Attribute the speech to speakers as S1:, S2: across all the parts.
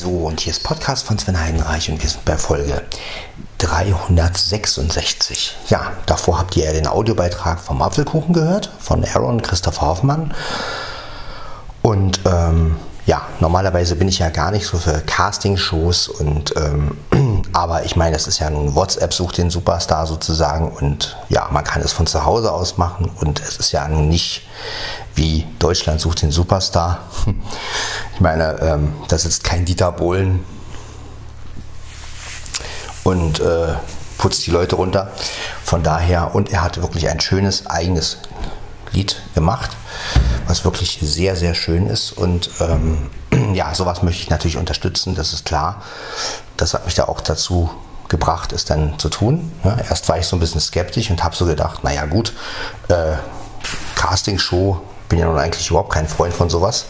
S1: So, und hier ist Podcast von Sven Heidenreich und wir sind bei Folge 366. Ja, davor habt ihr ja den Audiobeitrag vom Apfelkuchen gehört, von Aaron Christoph Hoffmann. Und ähm, ja, normalerweise bin ich ja gar nicht so für Castingshows und ähm, aber ich meine, das ist ja nun WhatsApp sucht den Superstar sozusagen und ja, man kann es von zu Hause aus machen und es ist ja nun nicht wie Deutschland sucht den Superstar. Ich meine, ähm, da sitzt kein Dieter Bohlen und äh, putzt die Leute runter. Von daher, und er hat wirklich ein schönes eigenes Lied gemacht, was wirklich sehr, sehr schön ist. Und ähm, ja, sowas möchte ich natürlich unterstützen, das ist klar. Das hat mich da auch dazu gebracht, es dann zu tun. Ja, erst war ich so ein bisschen skeptisch und habe so gedacht, naja gut, äh, Castingshow, bin ja nun eigentlich überhaupt kein Freund von sowas.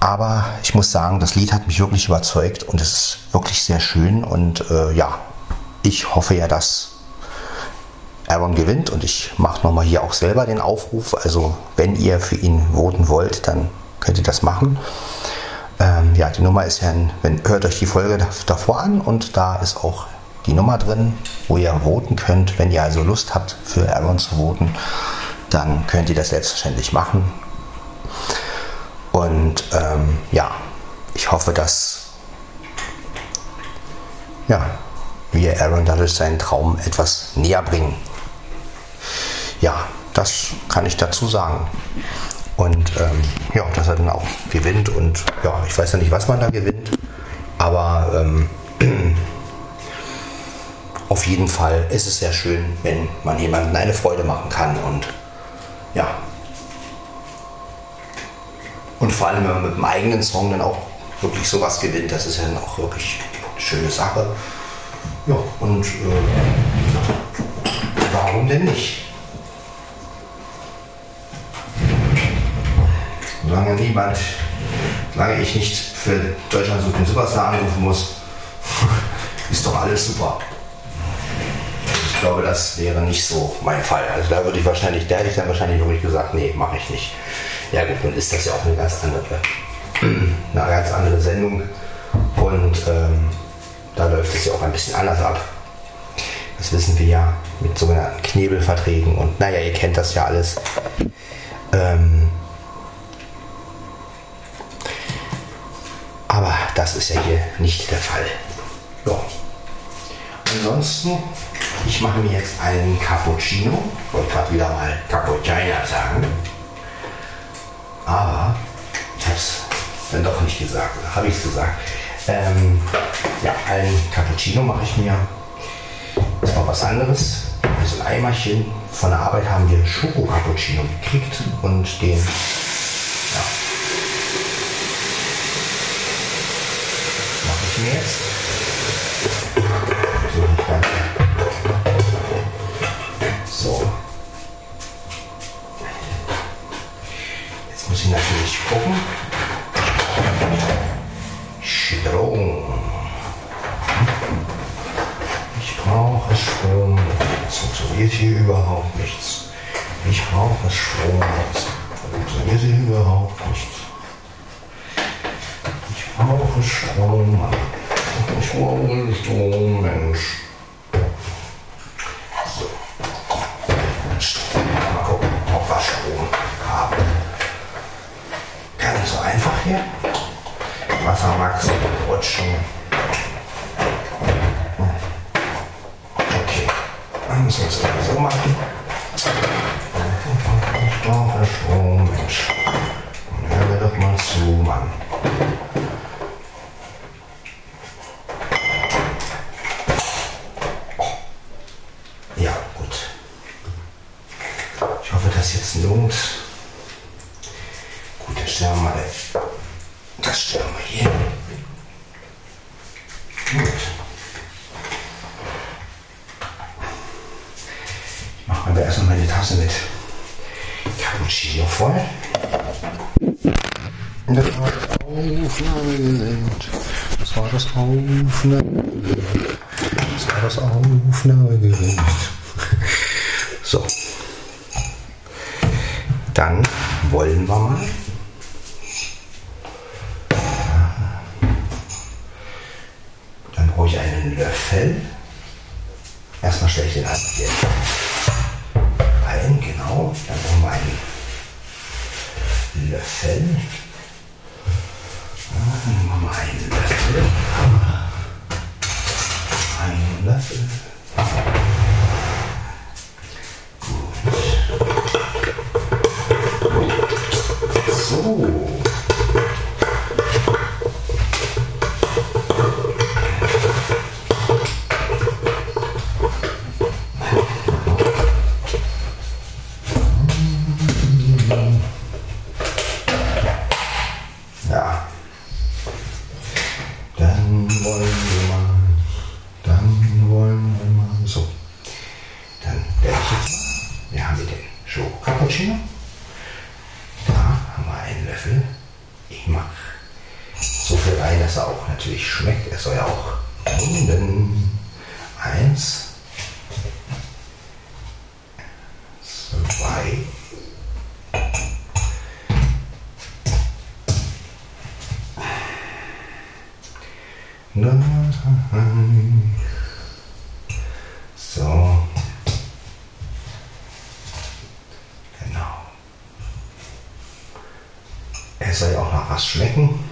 S1: Aber ich muss sagen, das Lied hat mich wirklich überzeugt und es ist wirklich sehr schön. Und äh, ja, ich hoffe ja, dass Aaron gewinnt und ich mache nochmal hier auch selber den Aufruf. Also wenn ihr für ihn voten wollt, dann könnt ihr das machen. Ähm, ja, die Nummer ist ja, ein, wenn, hört euch die Folge davor an und da ist auch die Nummer drin, wo ihr voten könnt. Wenn ihr also Lust habt, für Aaron zu voten, dann könnt ihr das selbstverständlich machen. Und ähm, ja, ich hoffe, dass ja, wir Aaron dadurch seinen Traum etwas näher bringen. Ja, das kann ich dazu sagen. Und ähm, ja, dass er dann auch gewinnt. Und ja, ich weiß ja nicht, was man da gewinnt. Aber ähm, auf jeden Fall ist es sehr schön, wenn man jemandem eine Freude machen kann. Und ja. Und vor allem, wenn man mit dem eigenen Song dann auch wirklich sowas gewinnt, das ist ja dann auch wirklich eine schöne Sache. Ja, und äh, warum denn nicht? Solange niemand, solange ich nicht für Deutschland so den Superstar anrufen muss, ist doch alles super. Glaube, das wäre nicht so mein Fall. Also da würde ich wahrscheinlich, da hätte ich dann wahrscheinlich wirklich gesagt, nee, mache ich nicht. Ja gut, nun ist das ja auch eine ganz andere, eine ganz andere Sendung. Und ähm, da läuft es ja auch ein bisschen anders ab. Das wissen wir ja mit sogenannten Knebelverträgen und naja, ihr kennt das ja alles. Ähm, aber das ist ja hier nicht der Fall. Ja. Ansonsten, ich mache mir jetzt einen Cappuccino. Ich wollte gerade wieder mal Cappuccino sagen. Aber ich habe es dann doch nicht gesagt. Habe ich es gesagt? Ähm, ja, einen Cappuccino mache ich mir. Das war was anderes. So ein Eimerchen. Von der Arbeit haben wir Schoko-Cappuccino gekriegt und den mache ich mir jetzt. Funktioniert hier überhaupt nichts. Ich brauche Strom. Es funktioniert hier überhaupt nichts. Ich brauche Strom. Ich brauche Strom, Mensch. So. Mal gucken, ob wir Strom haben. Gar nicht so einfach hier. Wassermax rutschen. Okay. Wir es so machen. Brauche Strom, Mensch. Hör mir doch mal zu, Mann. Ja, gut. Ich hoffe, das jetzt lohnt. Gut, dann stellen wir mal das stellen wir hier. Gut. Ich mache mir erstmal meine Tasse mit Cappuccino voll. Das war das Aufnahmegerät. Das war das Aufnahmegerät. So. Genau. Es soll ja auch nach was schmecken.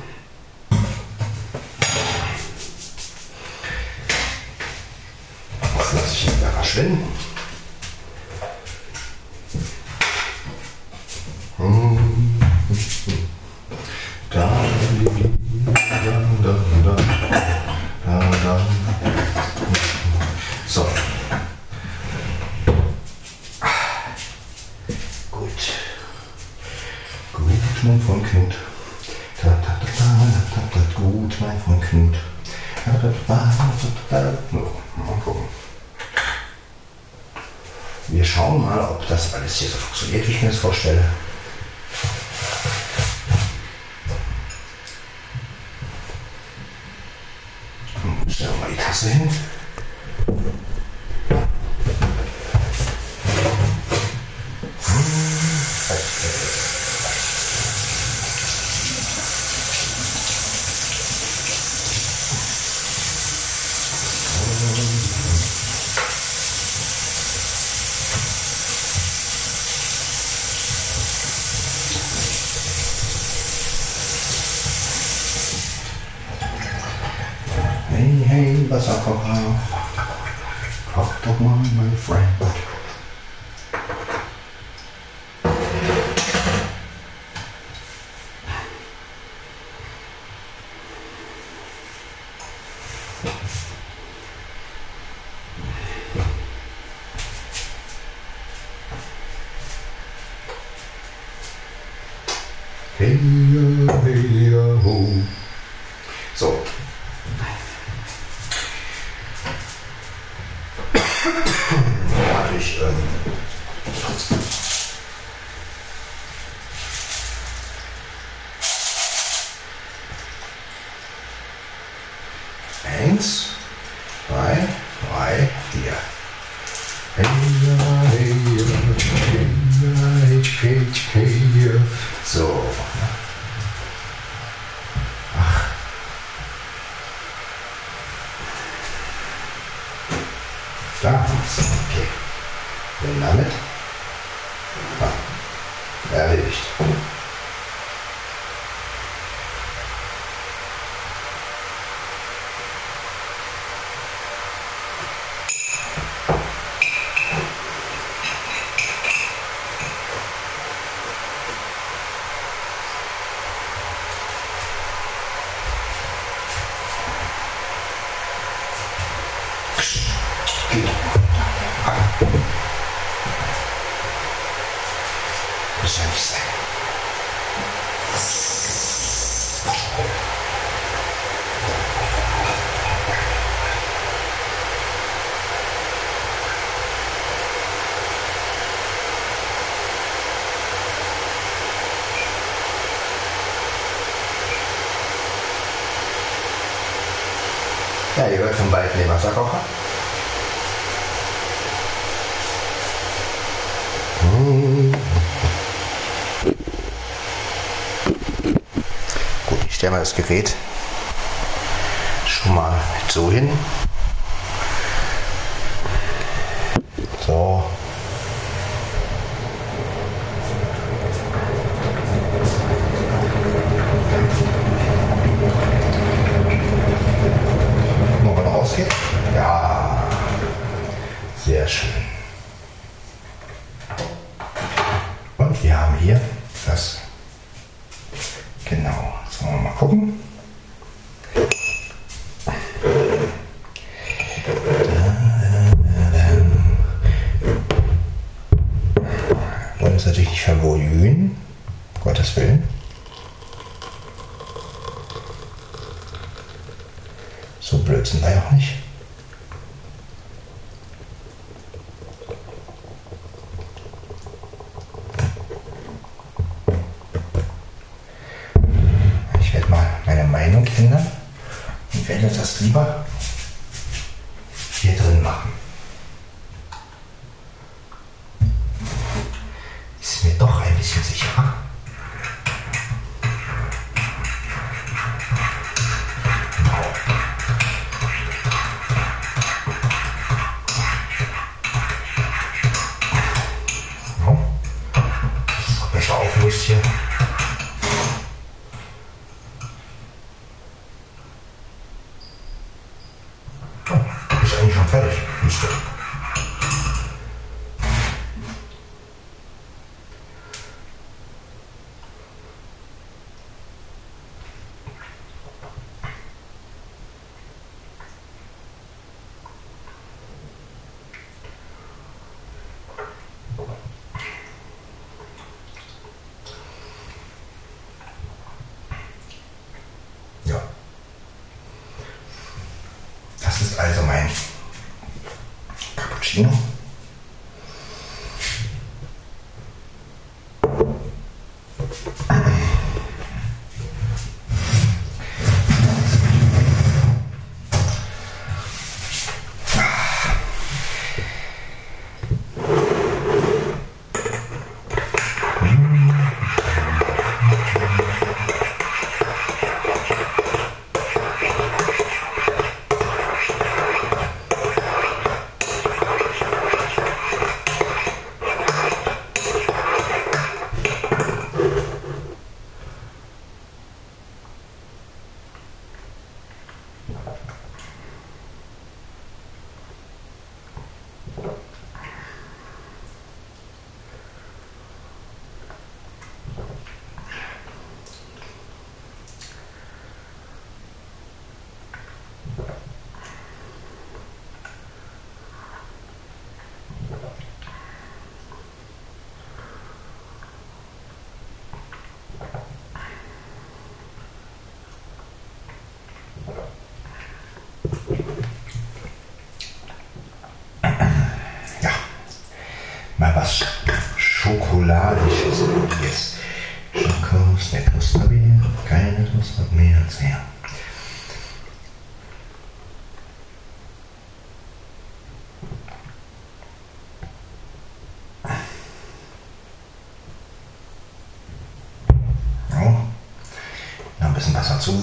S1: zum den Wasserkocher. Hm. Gut, ich stelle mal das Gerät schon mal so hin. Sehr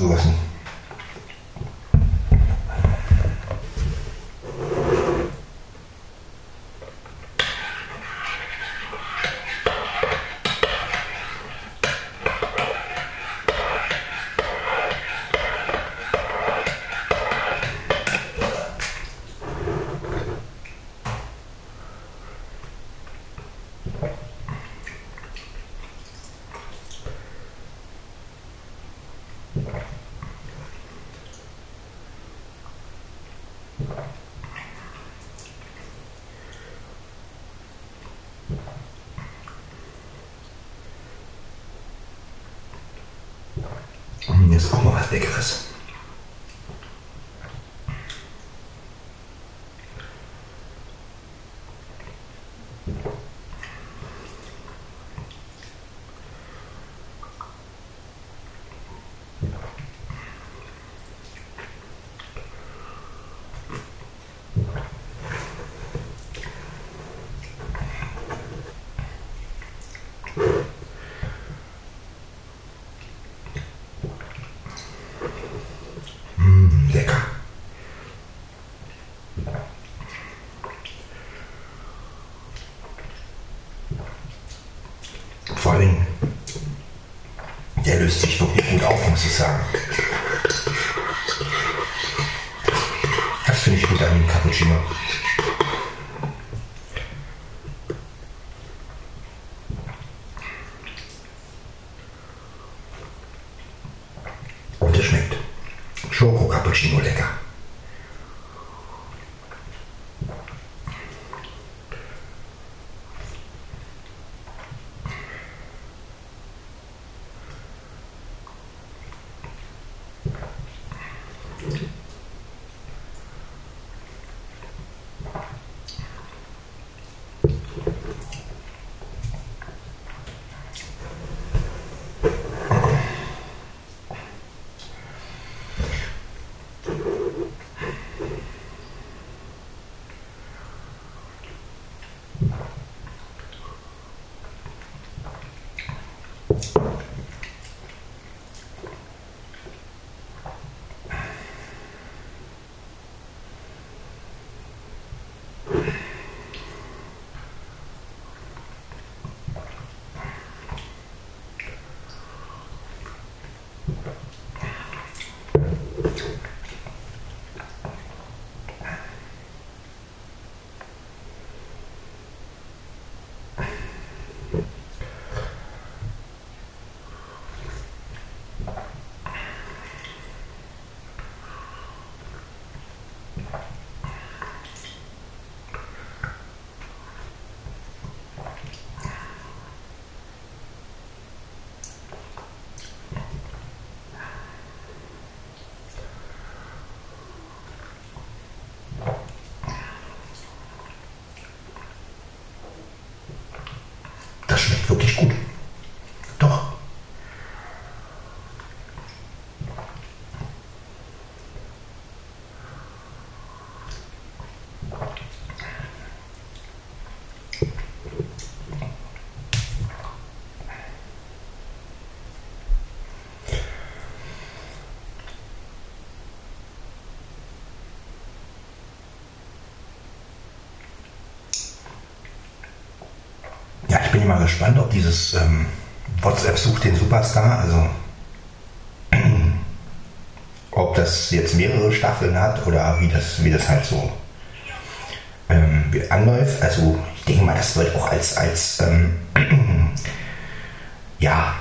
S1: Wasser jetzt auch mal was Leckeres. Löst sich wirklich gut auf, muss ich sagen. Das finde ich gut an dem Cappuccino. Und es schmeckt. Schoko-Cappuccino lecker. Das schmeckt wirklich gut. Doch. Ja, ich immer gespannt, ob dieses ähm, WhatsApp sucht den Superstar, also ob das jetzt mehrere Staffeln hat oder wie das, wie das halt so ähm, anläuft. Also ich denke mal, das wird auch als, als ähm, ja,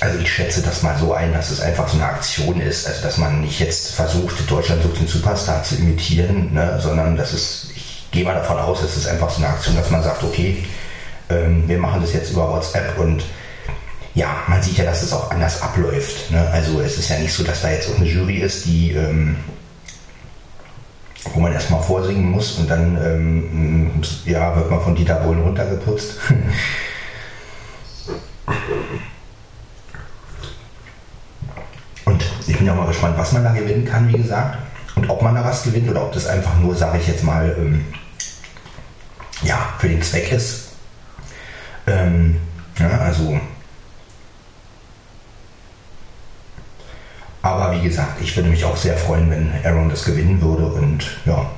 S1: also ich schätze das mal so ein, dass es einfach so eine Aktion ist, also dass man nicht jetzt versucht, Deutschland sucht den Superstar zu imitieren, ne, sondern dass es, gehe mal davon aus, es ist einfach so eine Aktion, dass man sagt, okay, ähm, wir machen das jetzt über WhatsApp und ja, man sieht ja, dass es auch anders abläuft. Ne? Also es ist ja nicht so, dass da jetzt auch eine Jury ist, die ähm, wo man erstmal vorsingen muss und dann ähm, ja, wird man von Dieter Bohlen runtergeputzt. Und ich bin ja mal gespannt, was man da gewinnen kann, wie gesagt. Und ob man da was gewinnt oder ob das einfach nur, sage ich jetzt mal, ähm, ja, für den Zweck ist. Ähm, ja, also. Aber wie gesagt, ich würde mich auch sehr freuen, wenn Aaron das gewinnen würde und ja.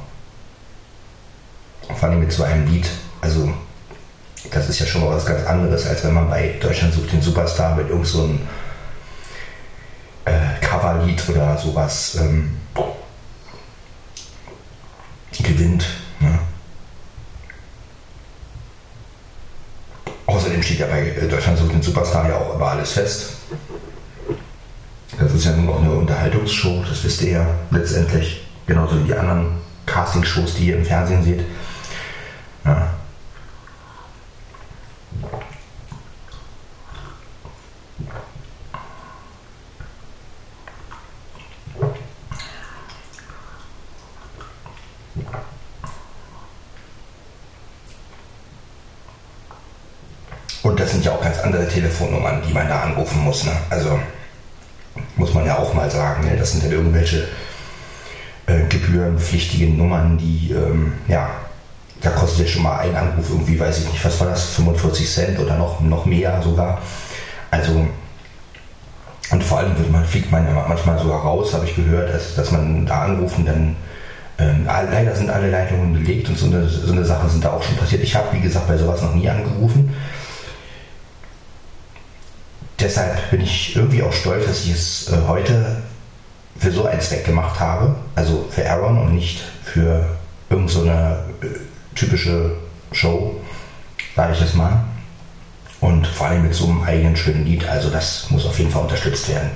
S1: Vor allem mit so einem Lied. Also, das ist ja schon mal was ganz anderes, als wenn man bei Deutschland sucht den Superstar mit irgend so einem äh, Coverlied oder sowas ähm, gewinnt. Ne? Außerdem steht ja bei äh, Deutschland sucht den Superstar ja auch über alles fest. Das ist ja nur noch eine Unterhaltungsshow, das wisst ihr ja letztendlich. Genauso wie die anderen Castingshows, die ihr im Fernsehen seht. Ja. Ganz andere Telefonnummern, die man da anrufen muss. Ne? Also muss man ja auch mal sagen, ne? das sind ja irgendwelche äh, gebührenpflichtigen Nummern, die, ähm, ja, da kostet ja schon mal ein Anruf irgendwie, weiß ich nicht, was war das, 45 Cent oder noch, noch mehr sogar. Also, und vor allem wird man, fliegt man ja manchmal sogar raus, habe ich gehört, dass, dass man da anrufen, dann ähm, leider sind alle Leitungen belegt und so eine, so eine Sachen sind da auch schon passiert. Ich habe, wie gesagt, bei sowas noch nie angerufen. Deshalb bin ich irgendwie auch stolz, dass ich es äh, heute für so einen Zweck gemacht habe. Also für Aaron und nicht für irgendeine so äh, typische Show, sage ich es mal. Und vor allem mit so einem eigenen schönen Lied. Also das muss auf jeden Fall unterstützt werden.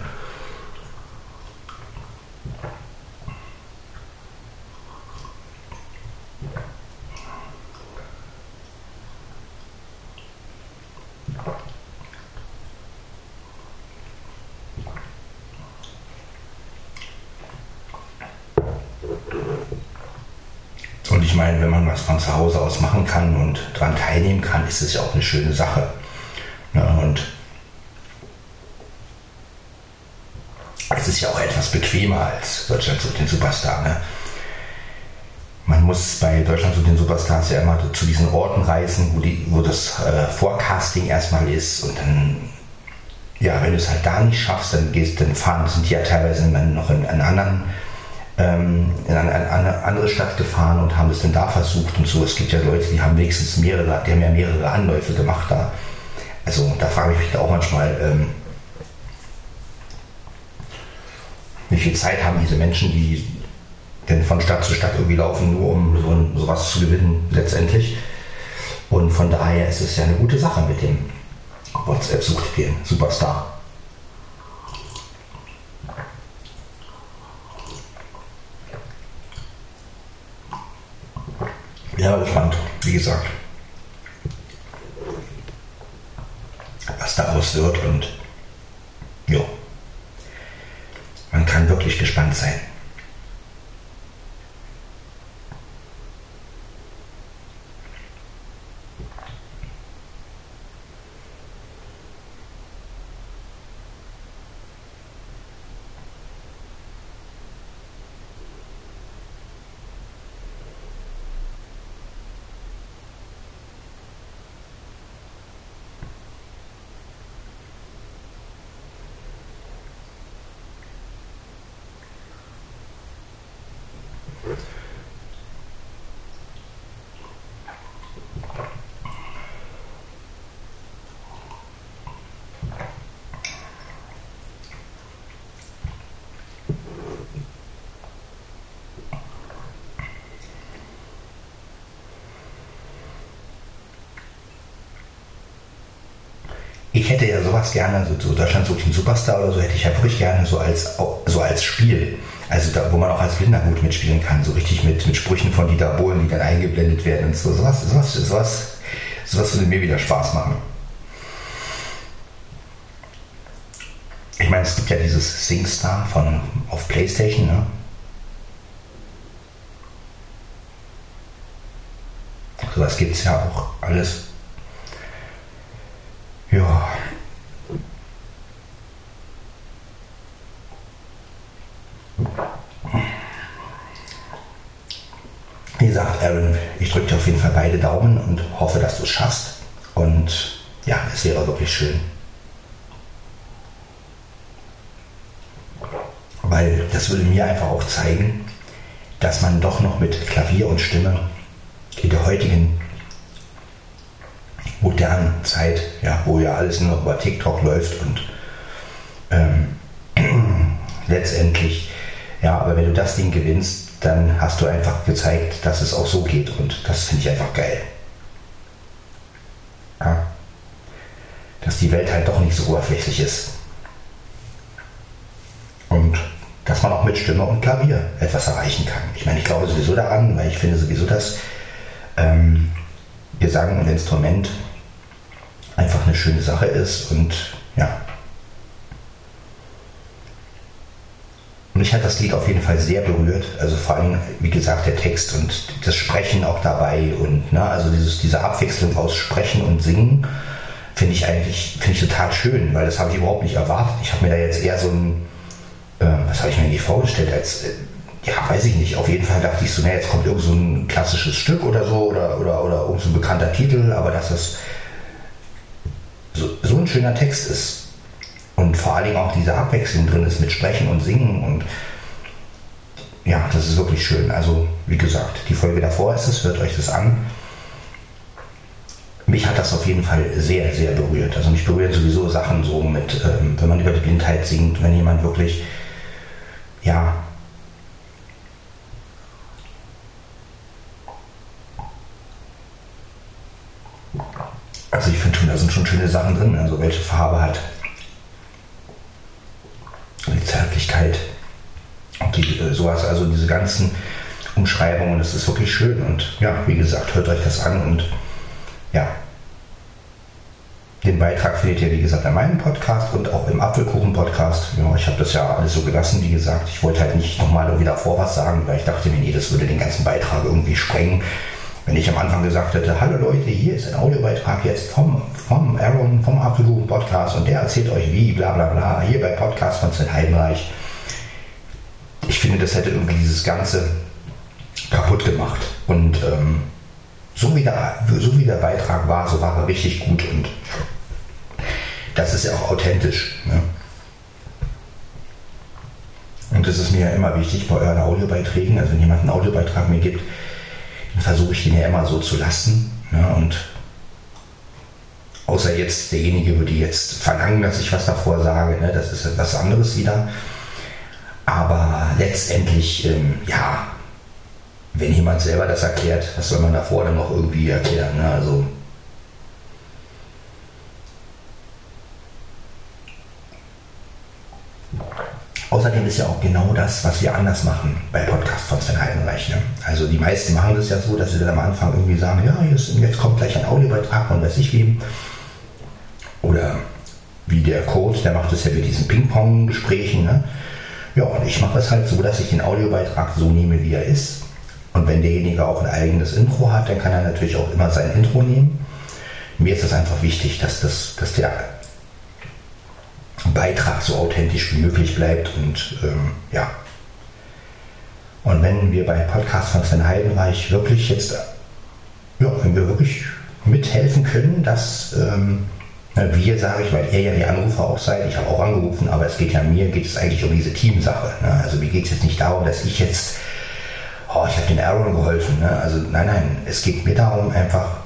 S1: Und ich meine, wenn man was von zu Hause aus machen kann und daran teilnehmen kann, ist es ja auch eine schöne Sache. Ja, und es ist ja auch etwas bequemer als Deutschland sucht den Superstar. Ne? Man muss bei Deutschland sucht den Superstars ja immer zu diesen Orten reisen, wo, die, wo das äh, Forecasting erstmal ist und dann, ja, wenn du es halt da nicht schaffst, dann gehst dann fahren, sind die ja teilweise dann noch in, in anderen ähm, in eine, eine, andere Stadt gefahren und haben es dann da versucht und so. Es gibt ja Leute, die haben wenigstens mehrere, die haben ja mehrere Anläufe gemacht da. Also da frage ich mich auch manchmal, ähm, wie viel Zeit haben diese Menschen, die denn von Stadt zu Stadt irgendwie laufen, nur um so ein, sowas zu gewinnen letztendlich. Und von daher ist es ja eine gute Sache mit dem WhatsApp-Suchspielen Superstar. Ja, gespannt, wie gesagt. Was daraus wird und ja, man kann wirklich gespannt sein. Ich hätte ja sowas gerne, so, so Deutschland sucht den Superstar oder so, hätte ich ja wirklich gerne so als, so als Spiel. Also da, wo man auch als Blinder gut mitspielen kann, so richtig mit, mit Sprüchen von Dieter Bohlen, die dann eingeblendet werden und so. Sowas, sowas, sowas, sowas würde mir wieder Spaß machen. Ich meine, es gibt ja dieses SingStar von auf Playstation, ne? Sowas gibt es ja auch alles. Ja. Wie gesagt, Aaron, ich drücke dir auf jeden Fall beide Daumen und hoffe, dass du es schaffst. Und ja, es wäre wirklich schön. Weil das würde mir einfach auch zeigen, dass man doch noch mit Klavier und Stimme in der heutigen modernen Zeit, ja, wo ja alles nur über TikTok läuft und ähm, letztendlich, ja, aber wenn du das Ding gewinnst, dann hast du einfach gezeigt, dass es auch so geht und das finde ich einfach geil. Ja. Dass die Welt halt doch nicht so oberflächlich ist. Und dass man auch mit Stimme und Klavier etwas erreichen kann. Ich meine, ich glaube sowieso daran, weil ich finde sowieso, dass ähm, Gesang und Instrument einfach eine schöne Sache ist und ja. Mich hat das Lied auf jeden Fall sehr berührt. Also vor allem, wie gesagt, der Text und das Sprechen auch dabei und ne, also dieses, diese Abwechslung aus Sprechen und Singen finde ich eigentlich finde ich total schön, weil das habe ich überhaupt nicht erwartet. Ich habe mir da jetzt eher so ein, äh, was habe ich mir nicht vorgestellt, als, äh, ja, weiß ich nicht. Auf jeden Fall dachte ich so, na, jetzt kommt irgend so ein klassisches Stück oder so oder, oder, oder irgend so ein bekannter Titel, aber dass das so, so ein schöner Text ist und vor allen Dingen auch diese Abwechslung drin ist mit Sprechen und Singen und ja, das ist wirklich schön. Also wie gesagt, die Folge davor ist es, hört euch das an. mich hat das auf jeden Fall sehr, sehr berührt. Also mich berühren sowieso Sachen so mit, ähm, wenn man über die Blindheit singt, wenn jemand wirklich, ja, also ich finde schon, da sind schon schöne Sachen drin, also welche Farbe hat die Zärtlichkeit und die, äh, sowas, also diese ganzen Umschreibungen, das ist wirklich schön und ja, wie gesagt, hört euch das an und ja, den Beitrag findet ihr, wie gesagt, in meinem Podcast und auch im Apfelkuchen-Podcast. Ja, ich habe das ja alles so gelassen, wie gesagt. Ich wollte halt nicht nochmal irgendwie davor was sagen, weil ich dachte mir, nee, das würde den ganzen Beitrag irgendwie sprengen. Wenn ich am Anfang gesagt hätte, hallo Leute, hier ist ein Audiobeitrag jetzt vom, vom Aaron, vom Apfelkuchen-Podcast und der erzählt euch wie, bla bla bla, hier bei Podcast von Sven Heidenreich. Ich finde, das hätte irgendwie dieses Ganze kaputt gemacht. Und ähm, so, wie der, so wie der Beitrag war, so war er richtig gut und das ist ja auch authentisch. Ne? Und das ist mir ja immer wichtig bei euren Audiobeiträgen. Also wenn jemand einen Audiobeitrag mir gibt, versuche ich den ja immer so zu lassen. Ne? Und außer jetzt derjenige würde jetzt verlangen, dass ich was davor sage, ne? das ist etwas anderes wieder. Aber letztendlich, ähm, ja, wenn jemand selber das erklärt, was soll man davor dann noch irgendwie erklären? Ne? Also Außerdem ist ja auch genau das, was wir anders machen bei Podcast von Sven Heidenreich. Ne? Also die meisten machen das ja so, dass sie dann am Anfang irgendwie sagen, ja, jetzt, kommt gleich ein Audiobeitrag von weiß ich wem. Oder wie der Code, der macht es ja mit diesen Ping-Pong-Gesprächen. Ne? Ja, und ich mache es halt so, dass ich den Audiobeitrag so nehme, wie er ist. Und wenn derjenige auch ein eigenes Intro hat, dann kann er natürlich auch immer sein Intro nehmen. Mir ist es einfach wichtig, dass, das, dass der Beitrag so authentisch wie möglich bleibt und ähm, ja. Und wenn wir bei Podcast von Sven Heidenreich wirklich jetzt, ja, wenn wir wirklich mithelfen können, dass ähm, wir, sage ich, weil ihr ja die Anrufer auch seid, ich habe auch angerufen, aber es geht ja mir, geht es eigentlich um diese Teamsache. Ne? Also mir geht es jetzt nicht darum, dass ich jetzt, oh, ich habe den Aaron geholfen. Ne? Also nein, nein, es geht mir darum einfach,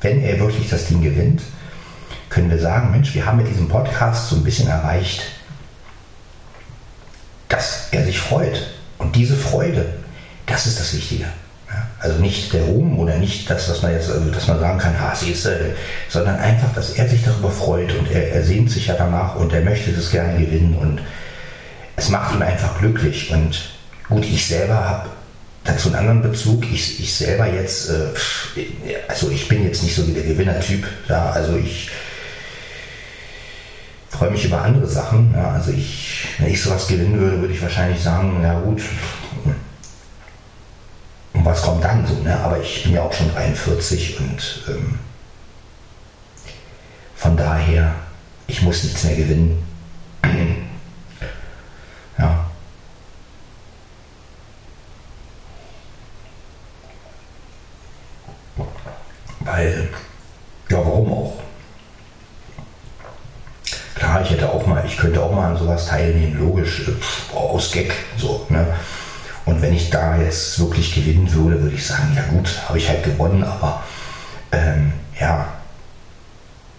S1: wenn er wirklich das Ding gewinnt, können wir sagen, Mensch, wir haben mit diesem Podcast so ein bisschen erreicht, dass er sich freut. Und diese Freude, das ist das Wichtige. Also nicht der Ruhm oder nicht das, was man jetzt, also dass man sagen kann, ha, siehst sondern einfach, dass er sich darüber freut und er, er sehnt sich ja danach und er möchte das gerne gewinnen und es macht ihn einfach glücklich. Und gut, ich selber habe dazu einen anderen Bezug. Ich, ich selber jetzt, äh, also ich bin jetzt nicht so wie der Gewinnertyp. Ja, also ich freue mich über andere Sachen. Ja, also ich, wenn ich sowas gewinnen würde, würde ich wahrscheinlich sagen, ja gut, und was kommt dann so, ne? Aber ich bin ja auch schon 43 und ähm, von daher, ich muss nichts mehr gewinnen. ja. Weil, ja, warum auch? Klar, ich hätte auch mal, ich könnte auch mal an sowas teilnehmen, logisch, äh, aus Gag, so, ne? Und wenn ich da jetzt wirklich gewinnen würde, würde ich sagen, ja gut, habe ich halt gewonnen, aber ähm, ja,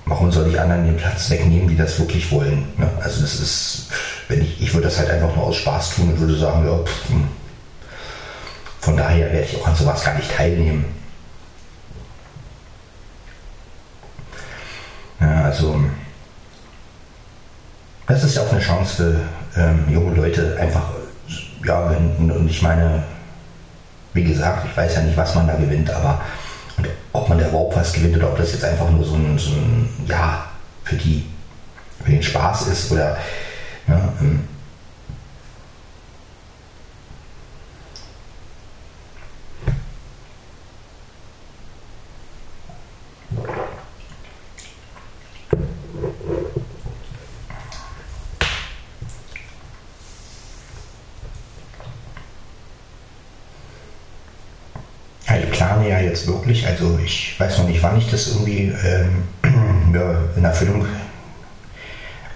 S1: warum soll ich anderen den Platz wegnehmen, die das wirklich wollen? Ne? Also das ist, wenn ich, ich würde das halt einfach nur aus Spaß tun und würde sagen, ja, pff, hm. von daher werde ich auch an sowas gar nicht teilnehmen. Ja, also das ist ja auch eine Chance für ähm, junge Leute, einfach, ja, wenn, und ich meine, wie gesagt, ich weiß ja nicht, was man da gewinnt, aber ob man da überhaupt was gewinnt oder ob das jetzt einfach nur so ein, so ein ja, für die, für den Spaß ist oder, ja, ähm, wirklich, also ich weiß noch nicht, wann ich das irgendwie ähm, in Erfüllung.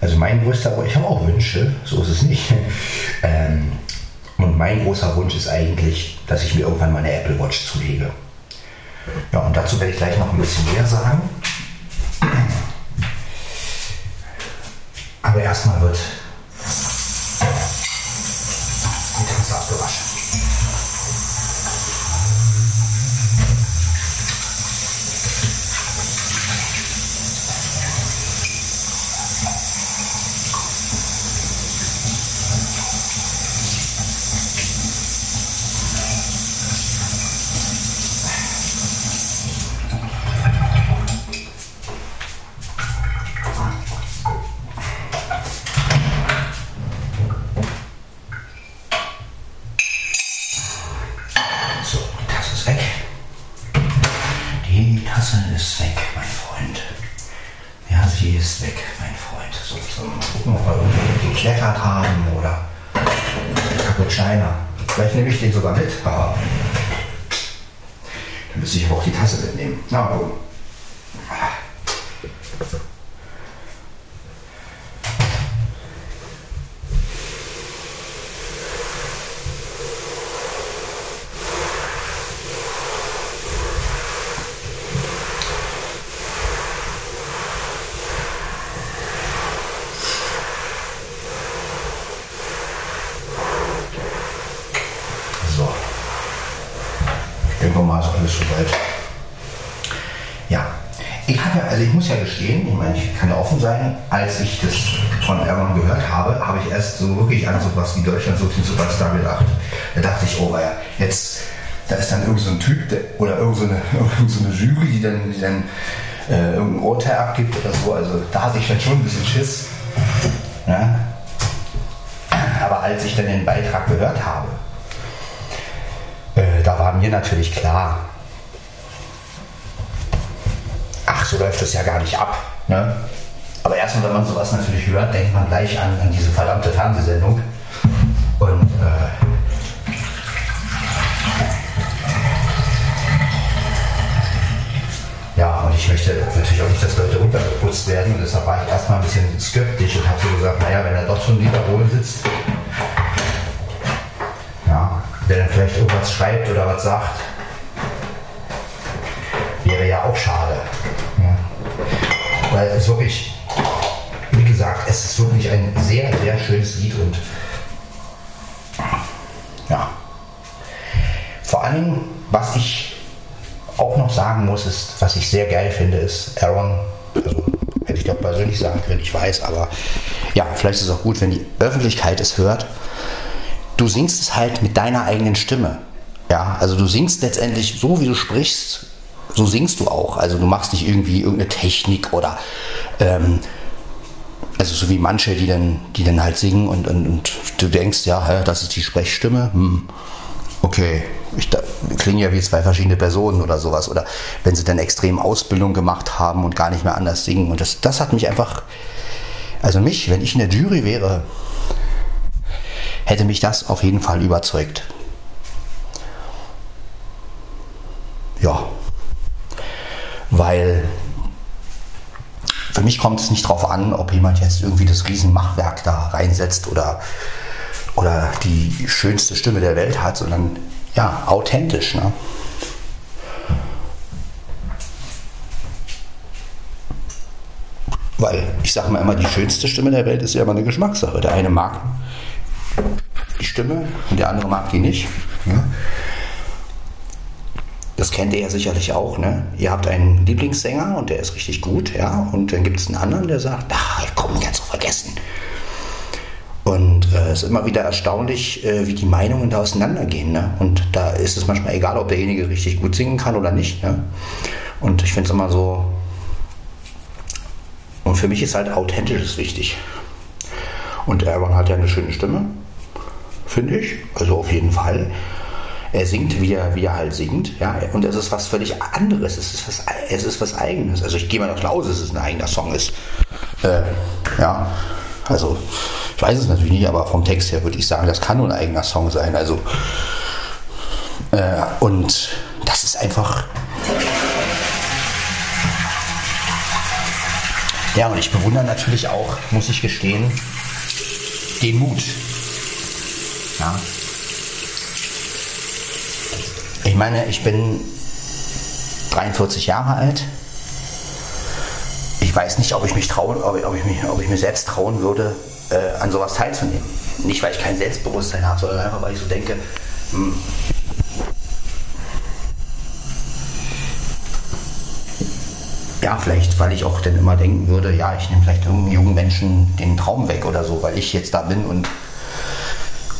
S1: Also mein größter Wunsch, ich habe auch Wünsche, so ist es nicht. Ähm, und mein großer Wunsch ist eigentlich, dass ich mir irgendwann mal eine Apple Watch zulege. Ja, und dazu werde ich gleich noch ein bisschen mehr sagen. Aber erstmal wird Cappuccino. Vielleicht nehme ich den sogar mit, aber dann müsste ich aber auch die Tasse mitnehmen. Na, mal gucken. So. Ich denke mal, ist alles soweit. Ja. Ich habe, also ich muss ja gestehen, ich meine, ich kann ja offen sein, als ich das von Aaron gehört habe, habe ich erst so wirklich an sowas wie Deutschland sucht den Superstar gedacht. Da dachte ich, oh ja, jetzt, da ist dann irgend so Typ der, oder irgend so, irgend so eine Jury, die dann, die dann äh, irgendein Urteil abgibt oder so. Also da hatte ich dann schon ein bisschen Schiss. Ja? Aber als ich dann den Beitrag gehört habe, äh, da war mir natürlich klar, ach, so läuft das ja gar nicht ab. Ne? Aber erstmal, wenn man sowas natürlich hört, denkt man gleich an, an diese verdammte Fernsehsendung. Möchte natürlich auch nicht, dass Leute runtergeputzt werden. Und deshalb war ich erstmal ein bisschen skeptisch und habe so gesagt, naja, wenn er doch schon lieber wohl sitzt, ja, der dann vielleicht irgendwas schreibt oder was sagt, wäre ja auch schade. Ja. Weil es wirklich, wie gesagt, es ist wirklich ein sehr, sehr schönes Lied und ja. Vor allem, was ich auch noch sagen muss, ist, was ich sehr geil finde, ist Aaron, also hätte ich doch persönlich sagen können, ich weiß, aber ja, vielleicht ist es auch gut, wenn die Öffentlichkeit es hört. Du singst es halt mit deiner eigenen Stimme. Ja, also du singst letztendlich so, wie du sprichst, so singst du auch. Also du machst nicht irgendwie irgendeine Technik oder ähm, also so wie manche, die dann, die dann halt singen und, und, und du denkst, ja, das ist die Sprechstimme. Hm. Okay, ich da, klingen ja wie zwei verschiedene Personen oder sowas. Oder wenn sie dann extrem Ausbildung gemacht haben und gar nicht mehr anders singen. Und das, das hat mich einfach, also mich, wenn ich in der Jury wäre, hätte mich das auf jeden Fall überzeugt. Ja. Weil für mich kommt es nicht darauf an, ob jemand jetzt irgendwie das Riesenmachwerk da reinsetzt oder, oder die schönste Stimme der Welt hat, sondern ja, authentisch. Ne? Weil ich sage mal immer, die schönste Stimme der Welt ist ja immer eine Geschmackssache. Der eine mag die Stimme und der andere mag die nicht. Ne? Das kennt ihr ja sicherlich auch. Ne? Ihr habt einen Lieblingssänger und der ist richtig gut, ja. Und dann gibt es einen anderen, der sagt, ach, komm, ganz vergessen. Und äh, es ist immer wieder erstaunlich, äh, wie die Meinungen da auseinandergehen. Ne? Und da ist es manchmal egal, ob derjenige richtig gut singen kann oder nicht. Ne? Und ich finde es immer so. Und für mich ist halt authentisches wichtig. Und Aaron hat ja eine schöne Stimme, finde ich. Also auf jeden Fall. Er singt, wie er, wie er halt singt, ja, und es ist was völlig anderes, es ist was, es ist was Eigenes. Also ich gehe mal davon aus, dass es ein eigener Song ist. Äh, ja, also ich weiß es natürlich nicht, aber vom Text her würde ich sagen, das kann nur ein eigener Song sein. Also äh, und das ist einfach. Ja, und ich bewundere natürlich auch, muss ich gestehen, den Mut. Ja. Ich meine, ich bin
S2: 43 Jahre alt. Ich weiß nicht, ob ich mich trauen, ob ich, ob ich, mich, ob ich mir selbst trauen würde, äh, an sowas teilzunehmen. Nicht, weil ich kein Selbstbewusstsein habe, sondern einfach, weil ich so denke, mh, hm, ja, vielleicht, weil ich auch dann immer denken würde, ja, ich nehme vielleicht irgendeinen jungen Menschen den Traum weg oder so, weil ich jetzt da bin und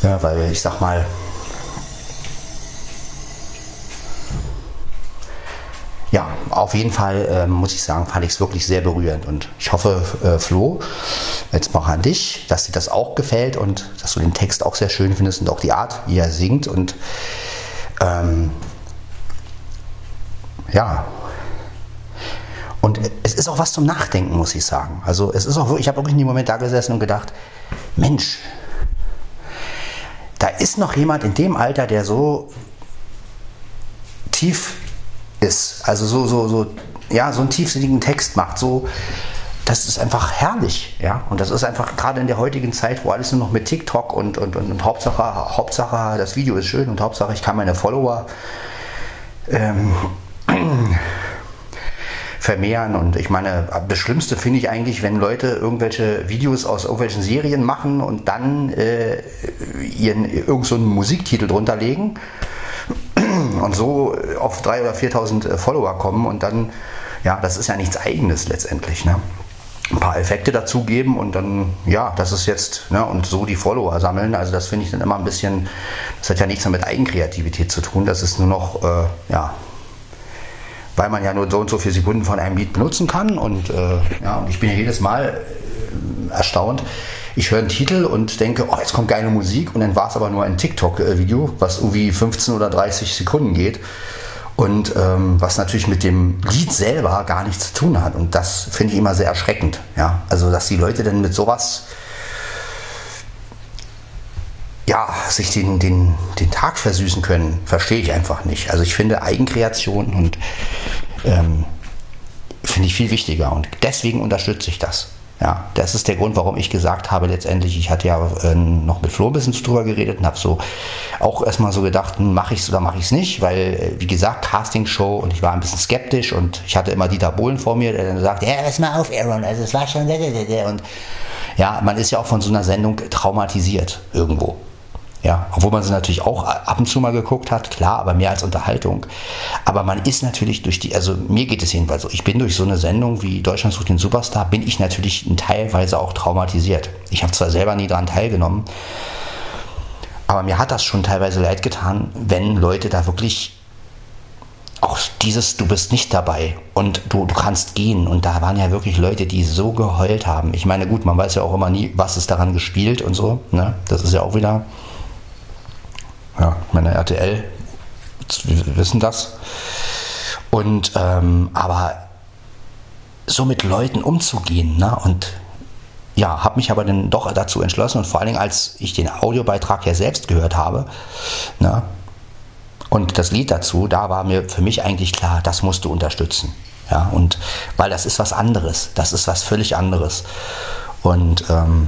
S2: ja, weil ich sag mal, ja, auf jeden Fall äh, muss ich sagen, fand ich es wirklich sehr berührend. Und ich hoffe, äh, Flo, jetzt mal an dich, dass dir das auch gefällt und dass du den Text auch sehr schön findest und auch die Art, wie er singt. Und ähm, ja, und es ist auch was zum Nachdenken, muss ich sagen. Also es ist auch ich habe wirklich in dem Moment da gesessen und gedacht, Mensch, da ist noch jemand in dem Alter, der so tief ist, also so, so, so, ja, so einen tiefsinnigen Text macht, so, das ist einfach herrlich, ja. Und das ist einfach gerade in der heutigen Zeit, wo alles nur noch mit TikTok und, und, und, und Hauptsache, Hauptsache, das Video ist schön und Hauptsache, ich kann meine Follower ähm, vermehren. Und ich meine, das Schlimmste finde ich eigentlich, wenn Leute irgendwelche Videos aus irgendwelchen Serien machen und dann äh, ihren irgendeinen so Musiktitel drunter legen und so auf 3.000 oder 4.000 Follower kommen und dann, ja, das ist ja nichts Eigenes letztendlich. Ne? ein paar Effekte dazugeben und dann, ja, das ist jetzt, ne, und so die Follower sammeln. Also das finde ich dann immer ein bisschen, das hat ja nichts mehr mit Eigenkreativität zu tun, das ist nur noch, äh, ja, weil man ja nur so und so viele Sekunden von einem Lied benutzen kann. Und, äh, ja, und ich bin ja jedes Mal äh, erstaunt. Ich höre einen Titel und denke, oh, jetzt kommt geile Musik und dann war es aber nur ein TikTok-Video, was irgendwie 15 oder 30 Sekunden geht und ähm, was natürlich mit dem Lied selber gar nichts zu tun hat. Und das finde ich immer sehr erschreckend. Ja? Also, dass die Leute dann mit sowas ja, sich den, den, den Tag versüßen können, verstehe ich einfach nicht. Also ich finde Eigenkreation und ähm, finde ich viel wichtiger und deswegen unterstütze ich das. Ja, das ist der Grund, warum ich gesagt habe, letztendlich, ich hatte ja äh, noch mit Flo ein bisschen drüber geredet und habe so auch erstmal so gedacht, hm, mache ich es oder mache ich es nicht, weil, äh, wie gesagt, Castingshow und ich war ein bisschen skeptisch und ich hatte immer Dieter Bohlen vor mir, der dann sagt, ja, pass mal auf, Aaron, also es war schon, und ja, man ist ja auch von so einer Sendung traumatisiert irgendwo. Ja, obwohl man sie natürlich auch ab und zu mal geguckt hat, klar, aber mehr als Unterhaltung. Aber man ist natürlich durch die, also mir geht es jedenfalls so, ich bin durch so eine Sendung wie Deutschland sucht den Superstar, bin ich natürlich teilweise auch traumatisiert. Ich habe zwar selber nie daran teilgenommen, aber mir hat das schon teilweise leid getan, wenn Leute da wirklich auch dieses, du bist nicht dabei und du, du kannst gehen. Und da waren ja wirklich Leute, die so geheult haben. Ich meine, gut, man weiß ja auch immer nie, was ist daran gespielt und so. Ne? Das ist ja auch wieder ja, meine RTL wissen das. Und ähm, aber so mit Leuten umzugehen, ne? Und ja, habe mich aber dann doch dazu entschlossen und vor allen Dingen, als ich den Audiobeitrag ja selbst gehört habe, ne? Und das Lied dazu, da war mir für mich eigentlich klar, das musst du unterstützen. Ja, und weil das ist was anderes, das ist was völlig anderes. Und ähm,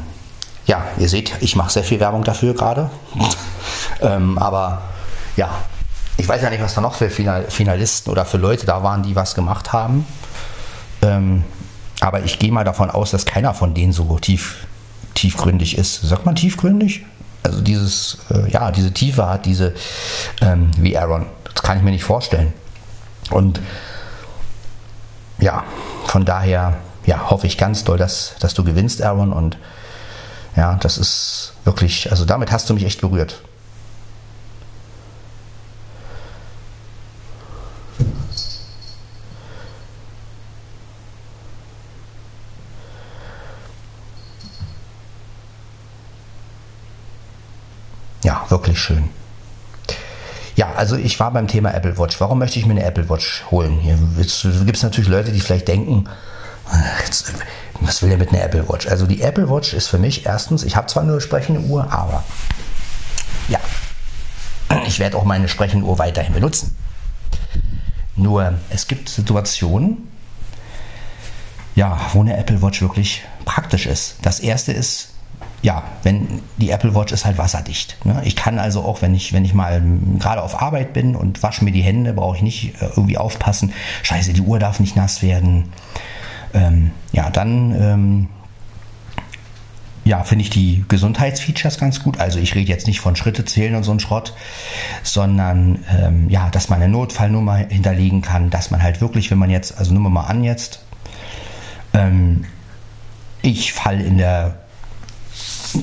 S2: ja, ihr seht, ich mache sehr viel Werbung dafür gerade. ähm, aber ja, ich weiß ja nicht, was da noch für Finalisten oder für Leute da waren, die was gemacht haben. Ähm, aber ich gehe mal davon aus, dass keiner von denen so tief, tiefgründig ist. Sagt man tiefgründig? Also dieses, äh, ja, diese Tiefe hat, diese, ähm, wie Aaron. Das kann ich mir nicht vorstellen. Und ja, von daher ja, hoffe ich ganz doll, dass, dass du gewinnst, Aaron. Und ja, das ist wirklich, also damit hast du mich echt berührt. Ja, wirklich schön. Ja, also ich war beim Thema Apple Watch. Warum möchte ich mir eine Apple Watch holen? Hier gibt es natürlich Leute, die vielleicht denken, jetzt, was will er mit einer Apple Watch? Also die Apple Watch ist für mich erstens, ich habe zwar eine sprechende Uhr, aber ja, ich werde auch meine sprechende Uhr weiterhin benutzen. Nur es gibt Situationen, ja, wo eine Apple Watch wirklich praktisch ist. Das erste ist, ja, wenn die Apple Watch ist halt wasserdicht. Ne? Ich kann also auch, wenn ich, wenn ich mal gerade auf Arbeit bin und wasche mir die Hände, brauche ich nicht äh, irgendwie aufpassen. Scheiße, die Uhr darf nicht nass werden. Ähm, ja, dann ähm, ja, finde ich die Gesundheitsfeatures ganz gut. Also ich rede jetzt nicht von Schritte zählen und so ein Schrott, sondern ähm, ja, dass man eine Notfallnummer hinterlegen kann, dass man halt wirklich, wenn man jetzt, also nehmen wir mal an jetzt, ähm, ich falle in der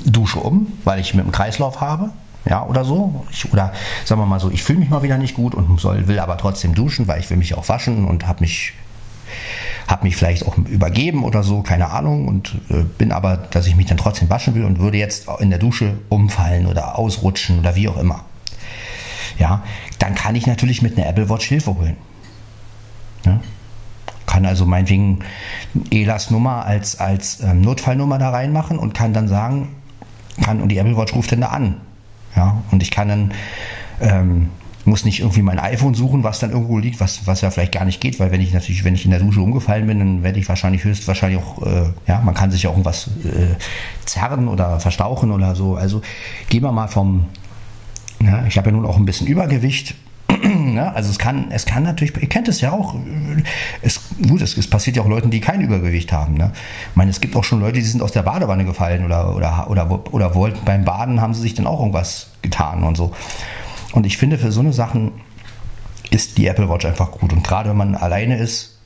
S2: Dusche um, weil ich mit dem Kreislauf habe, ja, oder so. Ich, oder sagen wir mal so, ich fühle mich mal wieder nicht gut und soll, will aber trotzdem duschen, weil ich will mich auch waschen und habe mich habe mich vielleicht auch übergeben oder so, keine Ahnung, und äh, bin aber, dass ich mich dann trotzdem waschen will und würde jetzt in der Dusche umfallen oder ausrutschen oder wie auch immer. Ja, dann kann ich natürlich mit einer Apple Watch Hilfe holen. Ja? Kann also meinetwegen ELAs Nummer als, als ähm, Notfallnummer da reinmachen und kann dann sagen, kann, und die Apple Watch ruft dann da an. Ja, und ich kann dann ähm, muss nicht irgendwie mein iPhone suchen, was dann irgendwo liegt, was, was ja vielleicht gar nicht geht, weil wenn ich natürlich, wenn ich in der Dusche umgefallen bin, dann werde ich wahrscheinlich höchstwahrscheinlich auch, äh, ja, man kann sich ja irgendwas äh, zerren oder verstauchen oder so. Also gehen wir mal vom, ja, ich habe ja nun auch ein bisschen Übergewicht. Ja, also es kann, es kann natürlich, ihr kennt es ja auch, es, gut, es, es passiert ja auch Leuten, die kein Übergewicht haben. Ne? Ich meine, es gibt auch schon Leute, die sind aus der Badewanne gefallen oder, oder, oder, oder wollten beim Baden, haben sie sich dann auch irgendwas getan und so. Und ich finde, für so eine Sachen ist die Apple Watch einfach gut. Und gerade wenn man alleine ist,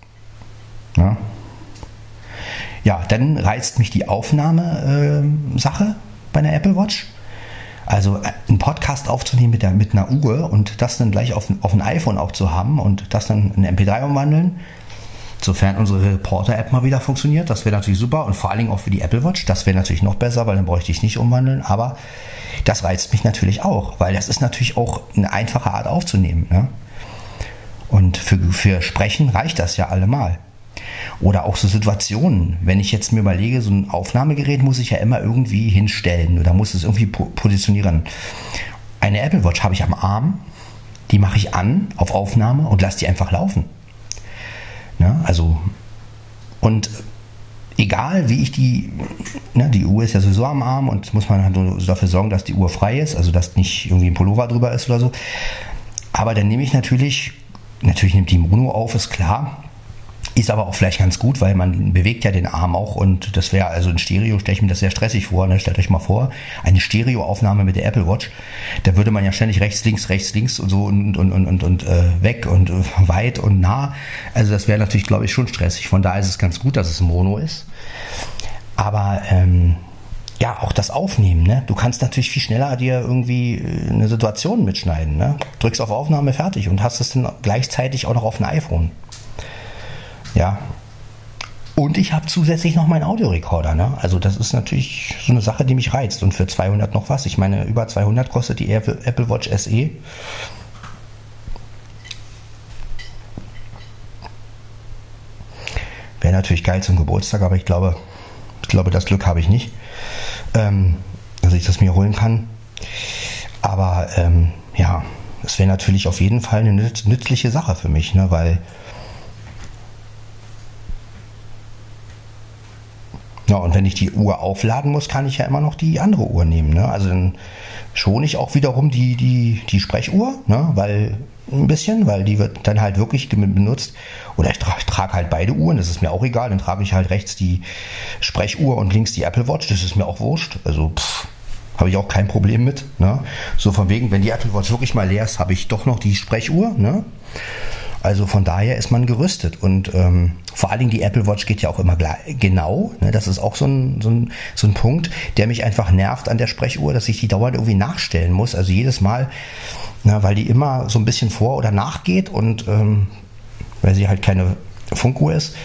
S2: ja, ja dann reizt mich die Aufnahmesache äh, bei einer Apple Watch. Also äh, einen Podcast aufzunehmen mit, der, mit einer Uhr und das dann gleich auf, auf ein iPhone auch zu haben und das dann in MP3 umwandeln, sofern unsere Reporter-App mal wieder funktioniert, das wäre natürlich super und vor allen Dingen auch für die Apple Watch, das wäre natürlich noch besser, weil dann bräuchte ich nicht umwandeln, aber das reizt mich natürlich auch, weil das ist natürlich auch eine einfache Art aufzunehmen. Ne? Und für, für Sprechen reicht das ja allemal. Oder auch so Situationen, wenn ich jetzt mir überlege, so ein Aufnahmegerät muss ich ja immer irgendwie hinstellen oder muss es irgendwie positionieren. Eine Apple Watch habe ich am Arm, die mache ich an auf Aufnahme und lasse die einfach laufen. Ja, also, und egal wie ich die, ne, die Uhr ist ja sowieso am Arm und muss man halt dafür sorgen, dass die Uhr frei ist, also dass nicht irgendwie ein Pullover drüber ist oder so. Aber dann nehme ich natürlich, natürlich nimmt die Mono auf, ist klar. Ist aber auch vielleicht ganz gut, weil man bewegt ja den Arm auch und das wäre also ein Stereo, stelle ich mir das sehr stressig vor. Ne? Stellt euch mal vor, eine Stereoaufnahme mit der Apple Watch, da würde man ja ständig rechts, links, rechts, links und so und, und, und, und, und äh, weg und äh, weit und nah. Also das wäre natürlich, glaube ich, schon stressig. Von daher ist es ganz gut, dass es Mono ist. Aber ähm, ja, auch das Aufnehmen. Ne? Du kannst natürlich viel schneller dir irgendwie äh, eine Situation mitschneiden. Ne? Drückst auf Aufnahme fertig und hast es dann gleichzeitig auch noch auf ein iPhone. Ja. Und ich habe zusätzlich noch meinen Audiorekorder. Ne? Also das ist natürlich so eine Sache, die mich reizt. Und für 200 noch was. Ich meine, über 200 kostet die Apple Watch SE. Wäre natürlich geil zum Geburtstag, aber ich glaube, ich glaube, das Glück habe ich nicht, ähm, dass ich das mir holen kann. Aber ähm, ja, es wäre natürlich auf jeden Fall eine nützliche Sache für mich, ne? weil Ja, und wenn ich die Uhr aufladen muss, kann ich ja immer noch die andere Uhr nehmen. Ne? Also dann schone ich auch wiederum die, die, die Sprechuhr, ne? weil ein bisschen, weil die wird dann halt wirklich benutzt. Oder ich trage trag halt beide Uhren, das ist mir auch egal. Dann trage ich halt rechts die Sprechuhr und links die Apple Watch, das ist mir auch wurscht. Also habe ich auch kein Problem mit. Ne? So von wegen, wenn die Apple Watch wirklich mal leer ist, habe ich doch noch die Sprechuhr. Ne? Also von daher ist man gerüstet. Und ähm, vor allen Dingen die Apple Watch geht ja auch immer genau. Ne? Das ist auch so ein, so, ein, so ein Punkt, der mich einfach nervt an der Sprechuhr, dass ich die dauernd irgendwie nachstellen muss. Also jedes Mal, na, weil die immer so ein bisschen vor- oder nachgeht und ähm, weil sie halt keine Funkuhr ist.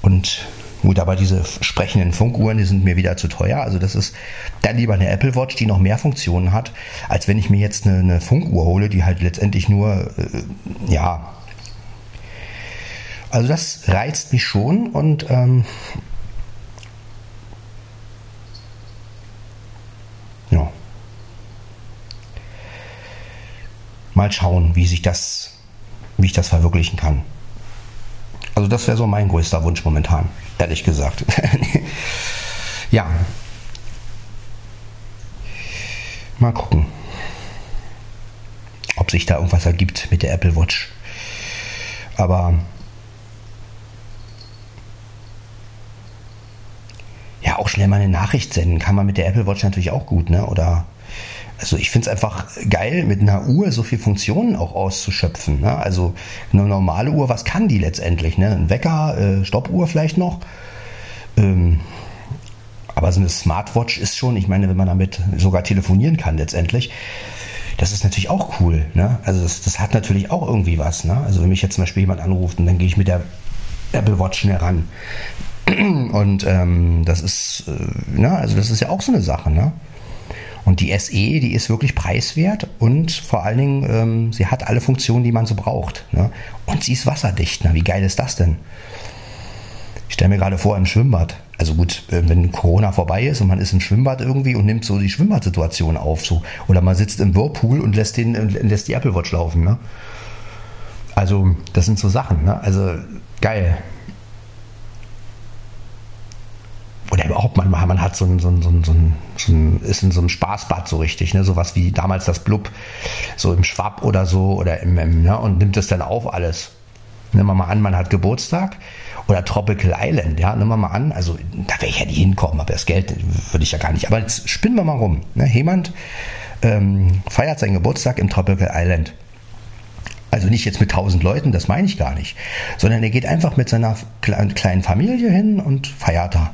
S2: Und Gut, aber diese sprechenden Funkuhren, die sind mir wieder zu teuer. Also das ist dann lieber eine Apple Watch, die noch mehr Funktionen hat, als wenn ich mir jetzt eine, eine Funkuhr hole, die halt letztendlich nur, äh, ja, also das reizt mich schon und ähm, ja. Mal schauen, wie sich das, wie ich das verwirklichen kann. Also das wäre so mein größter Wunsch momentan, ehrlich gesagt. ja. Mal gucken, ob sich da irgendwas ergibt mit der Apple Watch. Aber ja, auch schnell mal eine Nachricht senden kann man mit der Apple Watch natürlich auch gut, ne? Oder also ich finde es einfach geil, mit einer Uhr so viele Funktionen auch auszuschöpfen. Ne? Also eine normale Uhr, was kann die letztendlich? Ne? Ein Wecker, äh, Stoppuhr vielleicht noch. Ähm, aber so eine Smartwatch ist schon, ich meine, wenn man damit sogar telefonieren kann letztendlich, das ist natürlich auch cool. Ne? Also das, das hat natürlich auch irgendwie was. Ne? Also wenn mich jetzt zum Beispiel jemand anruft und dann gehe ich mit der Apple Watch schnell ran. Und ähm, das ist, äh, ne? also das ist ja auch so eine Sache. Ne? Und die SE, die ist wirklich preiswert und vor allen Dingen, ähm, sie hat alle Funktionen, die man so braucht. Ne? Und sie ist wasserdicht. Na, wie geil ist das denn? Ich stelle mir gerade vor, im Schwimmbad. Also gut, äh, wenn Corona vorbei ist und man ist im Schwimmbad irgendwie und nimmt so die Schwimmbadsituation auf. So. Oder man sitzt im Whirlpool und lässt, den, äh, lässt die Apple Watch laufen. Ne? Also, das sind so Sachen. Ne? Also, geil. Oder überhaupt man, man hat so ein, so ein, so ein, so ein, ist in so einem Spaßbad so richtig, ne? sowas wie damals das Blub, so im Schwapp oder so oder im, im ne? und nimmt das dann auf alles. Nehmen wir mal an, man hat Geburtstag oder Tropical Island, ja, nehmen wir mal an, also da wäre ich ja nie hinkommen, aber das Geld würde ich ja gar nicht. Aber jetzt spinnen wir mal rum. Ne? Jemand ähm, feiert seinen Geburtstag im Tropical Island. Also nicht jetzt mit tausend Leuten, das meine ich gar nicht, sondern er geht einfach mit seiner kleinen Familie hin und feiert da.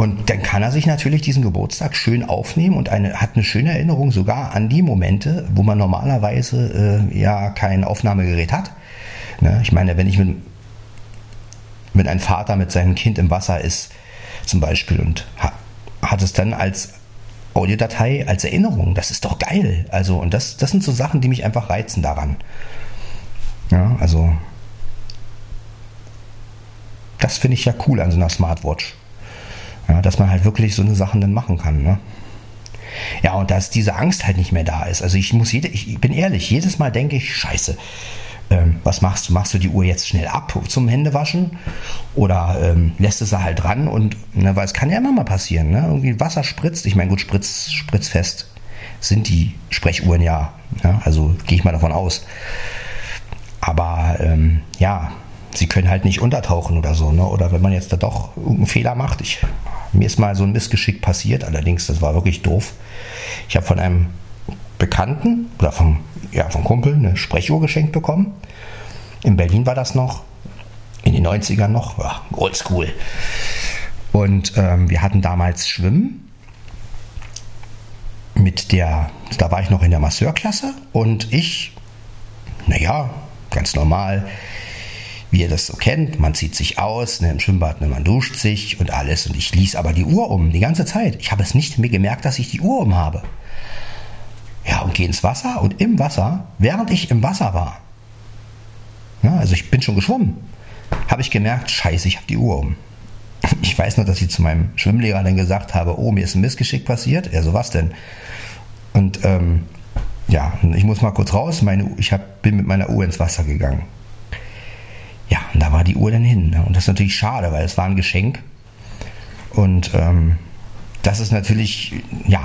S2: Und dann kann er sich natürlich diesen Geburtstag schön aufnehmen und eine, hat eine schöne Erinnerung sogar an die Momente, wo man normalerweise äh, ja kein Aufnahmegerät hat. Ne? Ich meine, wenn ich mit, wenn ein Vater mit seinem Kind im Wasser ist, zum Beispiel, und ha, hat es dann als Audiodatei, als Erinnerung, das ist doch geil. Also, und das, das sind so Sachen, die mich einfach reizen daran. Ja, also, das finde ich ja cool an so einer Smartwatch. Ja, dass man halt wirklich so eine Sachen dann machen kann. Ne? Ja, und dass diese Angst halt nicht mehr da ist. Also ich muss jede, ich bin ehrlich, jedes Mal denke ich, scheiße, ähm, was machst du? Machst du die Uhr jetzt schnell ab zum Händewaschen? Oder ähm, lässt es halt dran und, ne, weil es kann ja immer mal passieren, ne? Irgendwie Wasser spritzt. Ich meine, gut, spritz, spritzfest sind die Sprechuhren ja. ja also gehe ich mal davon aus. Aber ähm, ja, sie können halt nicht untertauchen oder so. Ne? Oder wenn man jetzt da doch irgendeinen Fehler macht. Ich mir ist mal so ein Missgeschick passiert, allerdings, das war wirklich doof. Ich habe von einem Bekannten oder vom, ja, vom Kumpel eine Sprechuhr geschenkt bekommen. In Berlin war das noch, in den 90ern noch, ja, oldschool. Und ähm, wir hatten damals Schwimmen mit der, da war ich noch in der Masseurklasse und ich, naja, ganz normal, wie ihr das so kennt. Man zieht sich aus, ne, im Schwimmbad, ne, man duscht sich und alles. Und ich ließ aber die Uhr um, die ganze Zeit. Ich habe es nicht mehr gemerkt, dass ich die Uhr um habe. Ja, und gehe ins Wasser und im Wasser, während ich im Wasser war, ja, also ich bin schon geschwommen, habe ich gemerkt, scheiße, ich habe die Uhr um. Ich weiß nur, dass ich zu meinem Schwimmlehrer dann gesagt habe, oh, mir ist ein Missgeschick passiert. Er so, was denn? Und ähm, ja, ich muss mal kurz raus. Meine, ich hab, bin mit meiner Uhr ins Wasser gegangen. Ja, und da war die Uhr dann hin. Ne? Und das ist natürlich schade, weil es war ein Geschenk. Und ähm, das ist natürlich, ja,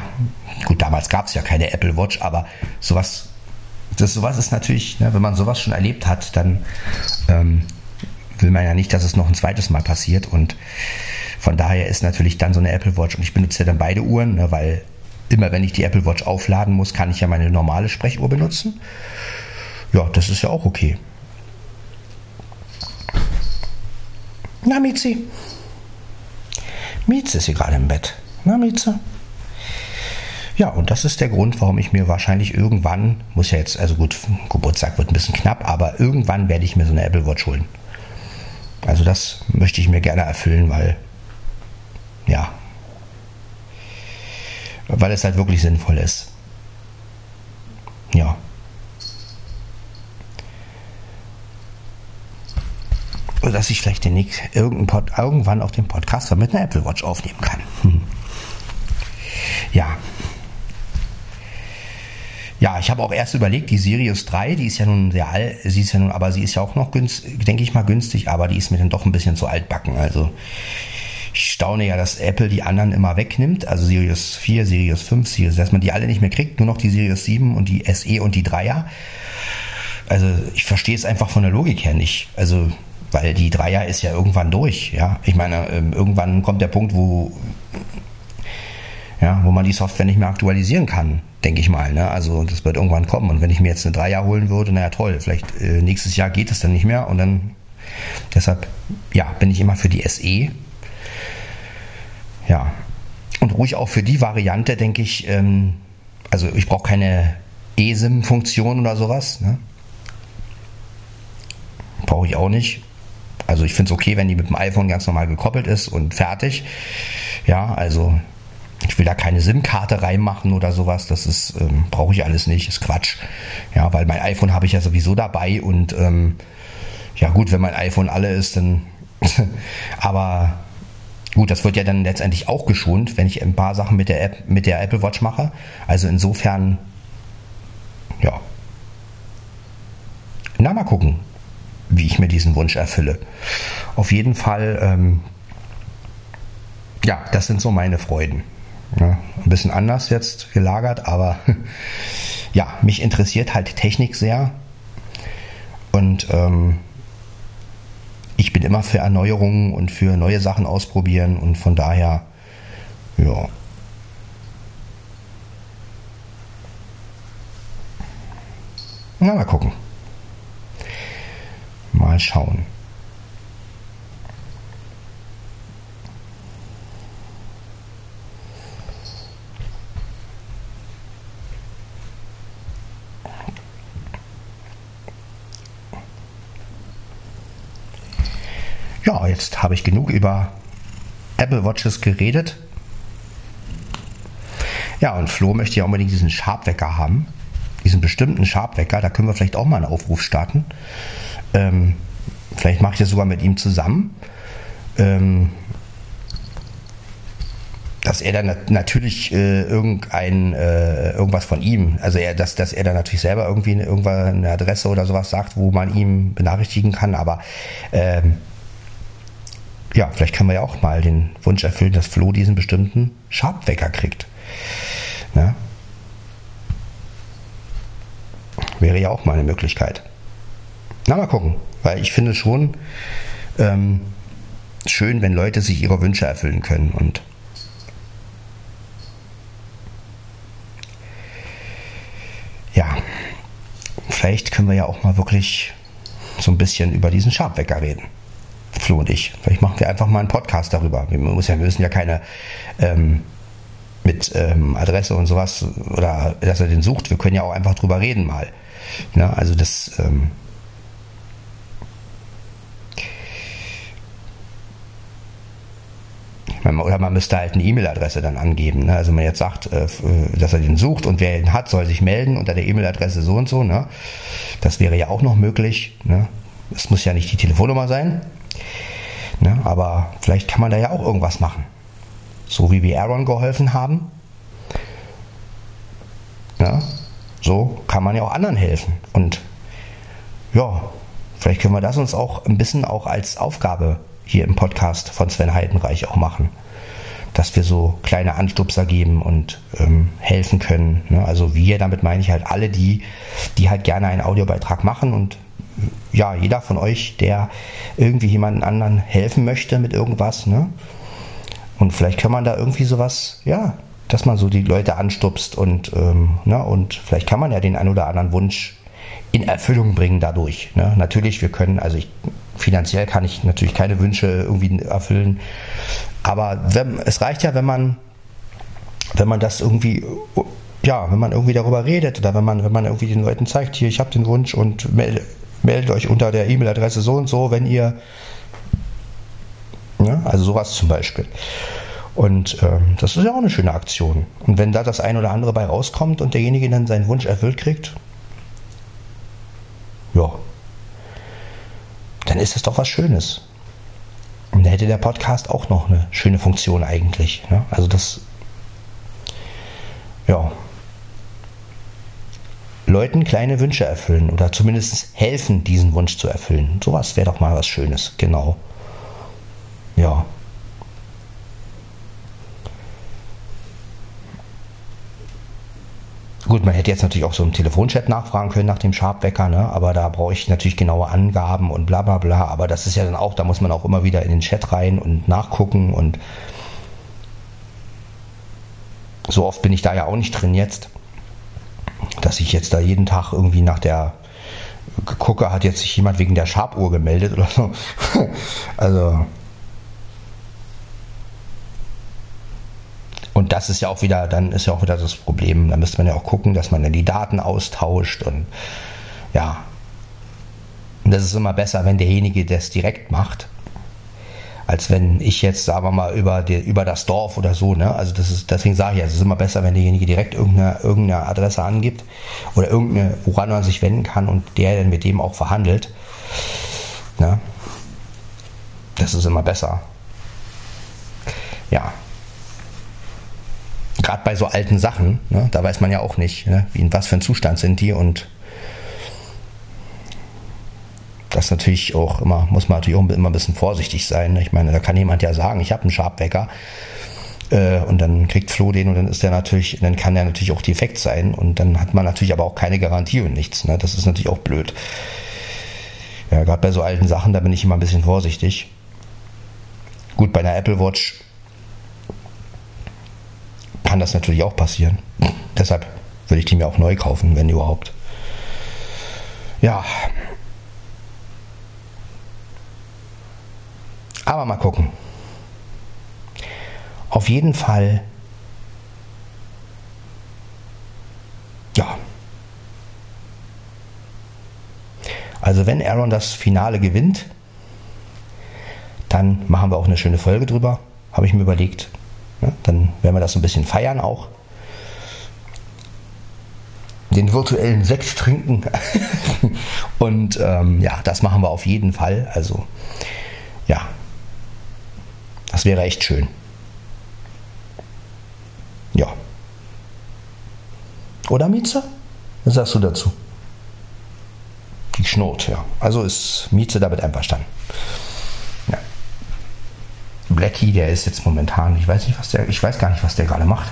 S2: gut, damals gab es ja keine Apple Watch, aber sowas, das sowas ist natürlich, ne, wenn man sowas schon erlebt hat, dann ähm, will man ja nicht, dass es noch ein zweites Mal passiert. Und von daher ist natürlich dann so eine Apple Watch. Und ich benutze ja dann beide Uhren, ne, weil immer wenn ich die Apple Watch aufladen muss, kann ich ja meine normale Sprechuhr benutzen. Ja, das ist ja auch okay. Na, Miezi? Mieze ist hier gerade im Bett. Na, Mieze? Ja, und das ist der Grund, warum ich mir wahrscheinlich irgendwann, muss ja jetzt, also gut, Geburtstag wird ein bisschen knapp, aber irgendwann werde ich mir so eine Apple Watch holen. Also das möchte ich mir gerne erfüllen, weil, ja, weil es halt wirklich sinnvoll ist. Ja. Dass ich vielleicht den irgendwann auf dem Podcast mit einer Apple Watch aufnehmen kann. Hm. Ja. Ja, ich habe auch erst überlegt, die Sirius 3, die ist ja nun sehr alt, sie ist ja nun, aber sie ist ja auch noch günstig, denke ich mal günstig, aber die ist mir dann doch ein bisschen zu altbacken. Also ich staune ja, dass Apple die anderen immer wegnimmt, also Series 4, Series 5, Series, dass man die alle nicht mehr kriegt, nur noch die Series 7 und die SE und die 3er. Also ich verstehe es einfach von der Logik her nicht. Also weil die Dreier ist ja irgendwann durch. Ja, ich meine, ähm, irgendwann kommt der Punkt, wo ja, wo man die Software nicht mehr aktualisieren kann, denke ich mal. Ne? Also das wird irgendwann kommen. Und wenn ich mir jetzt eine Dreier holen würde, naja toll, vielleicht äh, nächstes Jahr geht es dann nicht mehr und dann deshalb ja bin ich immer für die SE. Ja und ruhig auch für die Variante, denke ich. Ähm, also ich brauche keine eSIM-Funktion oder sowas. Ne? Brauche ich auch nicht. Also ich finde es okay, wenn die mit dem iPhone ganz normal gekoppelt ist und fertig. Ja, also ich will da keine SIM-Karte reinmachen oder sowas. Das ist ähm, brauche ich alles nicht. Ist Quatsch. Ja, weil mein iPhone habe ich ja sowieso dabei und ähm, ja gut, wenn mein iPhone alle ist, dann. aber gut, das wird ja dann letztendlich auch geschont, wenn ich ein paar Sachen mit der App, mit der Apple Watch mache. Also insofern, ja. Na, mal gucken wie ich mir diesen Wunsch erfülle. Auf jeden Fall, ähm, ja, das sind so meine Freuden. Ja, ein bisschen anders jetzt gelagert, aber ja, mich interessiert halt Technik sehr. Und ähm, ich bin immer für Erneuerungen und für neue Sachen ausprobieren und von daher, ja. Na, mal gucken. Mal schauen. Ja, jetzt habe ich genug über Apple Watches geredet. Ja, und Flo möchte ja unbedingt diesen Sharp-Wecker haben. Diesen bestimmten Sharp-Wecker. Da können wir vielleicht auch mal einen Aufruf starten. Ähm, vielleicht mache ich das sogar mit ihm zusammen. Ähm, dass er dann natürlich äh, irgendein äh, irgendwas von ihm, also er, dass, dass er dann natürlich selber irgendwie eine, irgendwann eine Adresse oder sowas sagt, wo man ihm benachrichtigen kann, aber ähm, ja, vielleicht können wir ja auch mal den Wunsch erfüllen, dass Flo diesen bestimmten Sharp-Wecker kriegt. Ja? Wäre ja auch mal eine Möglichkeit. Na, mal gucken. Weil ich finde schon ähm, schön, wenn Leute sich ihre Wünsche erfüllen können. Und ja, vielleicht können wir ja auch mal wirklich so ein bisschen über diesen Sharpwecker reden. Flo und ich. Vielleicht machen wir einfach mal einen Podcast darüber. Wir müssen ja, wir müssen ja keine ähm, mit ähm, Adresse und sowas oder dass er den sucht. Wir können ja auch einfach drüber reden mal. Ja, also das ähm, oder man müsste halt eine E-Mail-Adresse dann angeben. Ne? Also man jetzt sagt, äh, dass er den sucht und wer ihn hat, soll sich melden unter der E-Mail-Adresse so und so. Ne? Das wäre ja auch noch möglich. Ne? Es muss ja nicht die Telefonnummer sein. Ne? Aber vielleicht kann man da ja auch irgendwas machen. So wie wir Aaron geholfen haben. Ja, so kann man ja auch anderen helfen. Und ja, vielleicht können wir das uns auch ein bisschen auch als Aufgabe hier im Podcast von Sven Heidenreich auch machen. Dass wir so kleine Anstupser geben und ähm, helfen können. Ne? Also wir, damit meine ich halt alle die, die halt gerne einen Audiobeitrag machen und ja, jeder von euch, der irgendwie jemanden anderen helfen möchte mit irgendwas, ne? Und vielleicht kann man da irgendwie sowas, ja, dass man so die Leute anstupst und, ähm, ne, und vielleicht kann man ja den ein oder anderen Wunsch in Erfüllung bringen dadurch. Ne? Natürlich, wir können, also ich finanziell kann ich natürlich keine Wünsche irgendwie erfüllen. Aber wenn, es reicht ja, wenn man, wenn man das irgendwie, ja, wenn man irgendwie darüber redet oder wenn man, wenn man irgendwie den Leuten zeigt, hier, ich habe den Wunsch und melde, meldet euch unter der E-Mail-Adresse so und so, wenn ihr, ja, also sowas zum Beispiel. Und ähm, das ist ja auch eine schöne Aktion. Und wenn da das ein oder andere bei rauskommt und derjenige dann seinen Wunsch erfüllt kriegt, ja, dann ist das doch was Schönes. Und da hätte der Podcast auch noch eine schöne Funktion eigentlich. Ne? Also das, ja, Leuten kleine Wünsche erfüllen oder zumindest helfen, diesen Wunsch zu erfüllen. Sowas wäre doch mal was Schönes, genau. Ja. Gut, man hätte jetzt natürlich auch so im Telefonchat nachfragen können nach dem Sharp-Wecker, ne? aber da brauche ich natürlich genaue Angaben und bla bla bla. Aber das ist ja dann auch, da muss man auch immer wieder in den Chat rein und nachgucken und so oft bin ich da ja auch nicht drin jetzt, dass ich jetzt da jeden Tag irgendwie nach der gucke, hat jetzt sich jemand wegen der Sharp-Uhr gemeldet oder so. also Und das ist ja auch wieder, dann ist ja auch wieder das Problem. Da müsste man ja auch gucken, dass man dann die Daten austauscht und ja. Und das ist immer besser, wenn derjenige das direkt macht, als wenn ich jetzt, sagen wir mal, über, die, über das Dorf oder so, ne? Also das ist, deswegen sage ich ja, es ist immer besser, wenn derjenige direkt irgendeine, irgendeine Adresse angibt oder irgendeine, woran man sich wenden kann und der dann mit dem auch verhandelt. Ne? Das ist immer besser. Ja, gerade bei so alten Sachen, ne, da weiß man ja auch nicht, ne, wie, in was für einem Zustand sind die und das natürlich auch immer, muss man natürlich auch immer ein bisschen vorsichtig sein. Ne? Ich meine, da kann jemand ja sagen, ich habe einen Sharpwecker äh, und dann kriegt Flo den und dann ist der natürlich, dann kann der natürlich auch defekt sein und dann hat man natürlich aber auch keine Garantie und nichts. Ne? Das ist natürlich auch blöd. Ja, gerade bei so alten Sachen, da bin ich immer ein bisschen vorsichtig. Gut, bei einer Apple Watch kann das natürlich auch passieren. Deshalb würde ich die mir auch neu kaufen, wenn überhaupt. Ja. Aber mal gucken. Auf jeden Fall. Ja. Also wenn Aaron das Finale gewinnt, dann machen wir auch eine schöne Folge drüber, habe ich mir überlegt. Ja, dann werden wir das ein bisschen feiern auch. Den virtuellen Sekt trinken. Und ähm, ja, das machen wir auf jeden Fall. Also ja, das wäre echt schön. Ja. Oder Mieze? Was sagst du dazu? Die Schnurrt, ja. Also ist Mieze damit einverstanden. Blackie, der ist jetzt momentan, ich weiß nicht, was der, ich weiß gar nicht, was der gerade macht.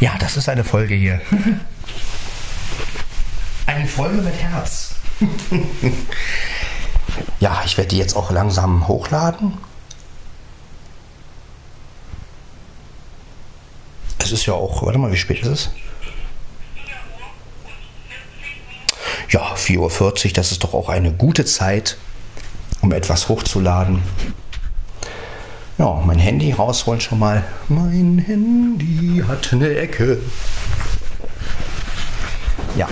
S2: Ja, das ist eine Folge hier. eine Folge mit Herz. ja, ich werde die jetzt auch langsam hochladen. Es ist ja auch, warte mal, wie spät ist es? Ja, 4.40 Uhr, das ist doch auch eine gute Zeit, um etwas hochzuladen. Ja, mein Handy rausholen schon mal. Mein Handy hat eine Ecke. Ja.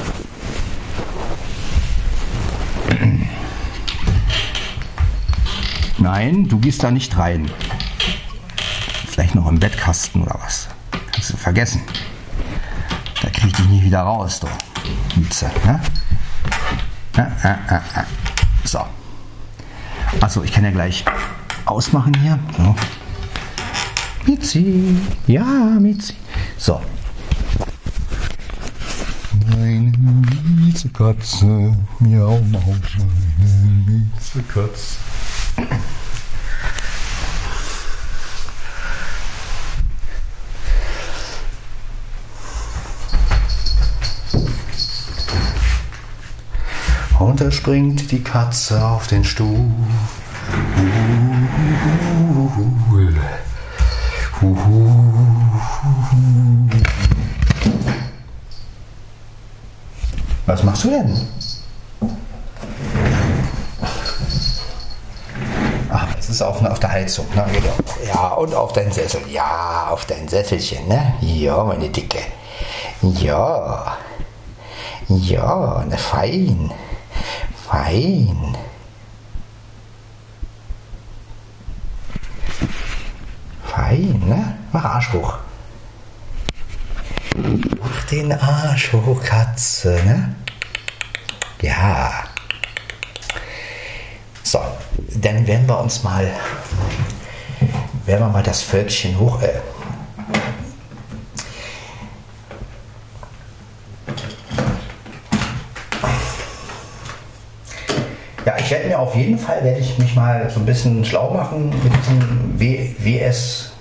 S2: Nein, du gehst da nicht rein. Vielleicht noch im Bettkasten oder was. Kannst du vergessen. Da krieg ich dich nie wieder raus, du. Mieze, ne? Äh, äh, äh, so. Achso, ich kann ja gleich ausmachen hier. So. Mitzi. Ja, Mitzi. So. Meine Miezekatze. Miau, mau, meine Miezekatze. Springt die Katze auf den Stuhl. Was machst du denn? Ach, es ist auf, auf der Heizung. Ne? Ja, und auf dein Sessel. Ja, auf dein Sesselchen. Ne? Ja, meine Dicke. Ja. Ja, ne, fein. Fein. Fein, ne? Mach Arsch hoch. Mach den Arsch hoch, Katze, ne? Ja. So, dann werden wir uns mal, werden wir mal das Völkchen hoch, äh, Ja, ich werde mir auf jeden Fall, werde ich mich mal so ein bisschen schlau machen mit diesem w WS,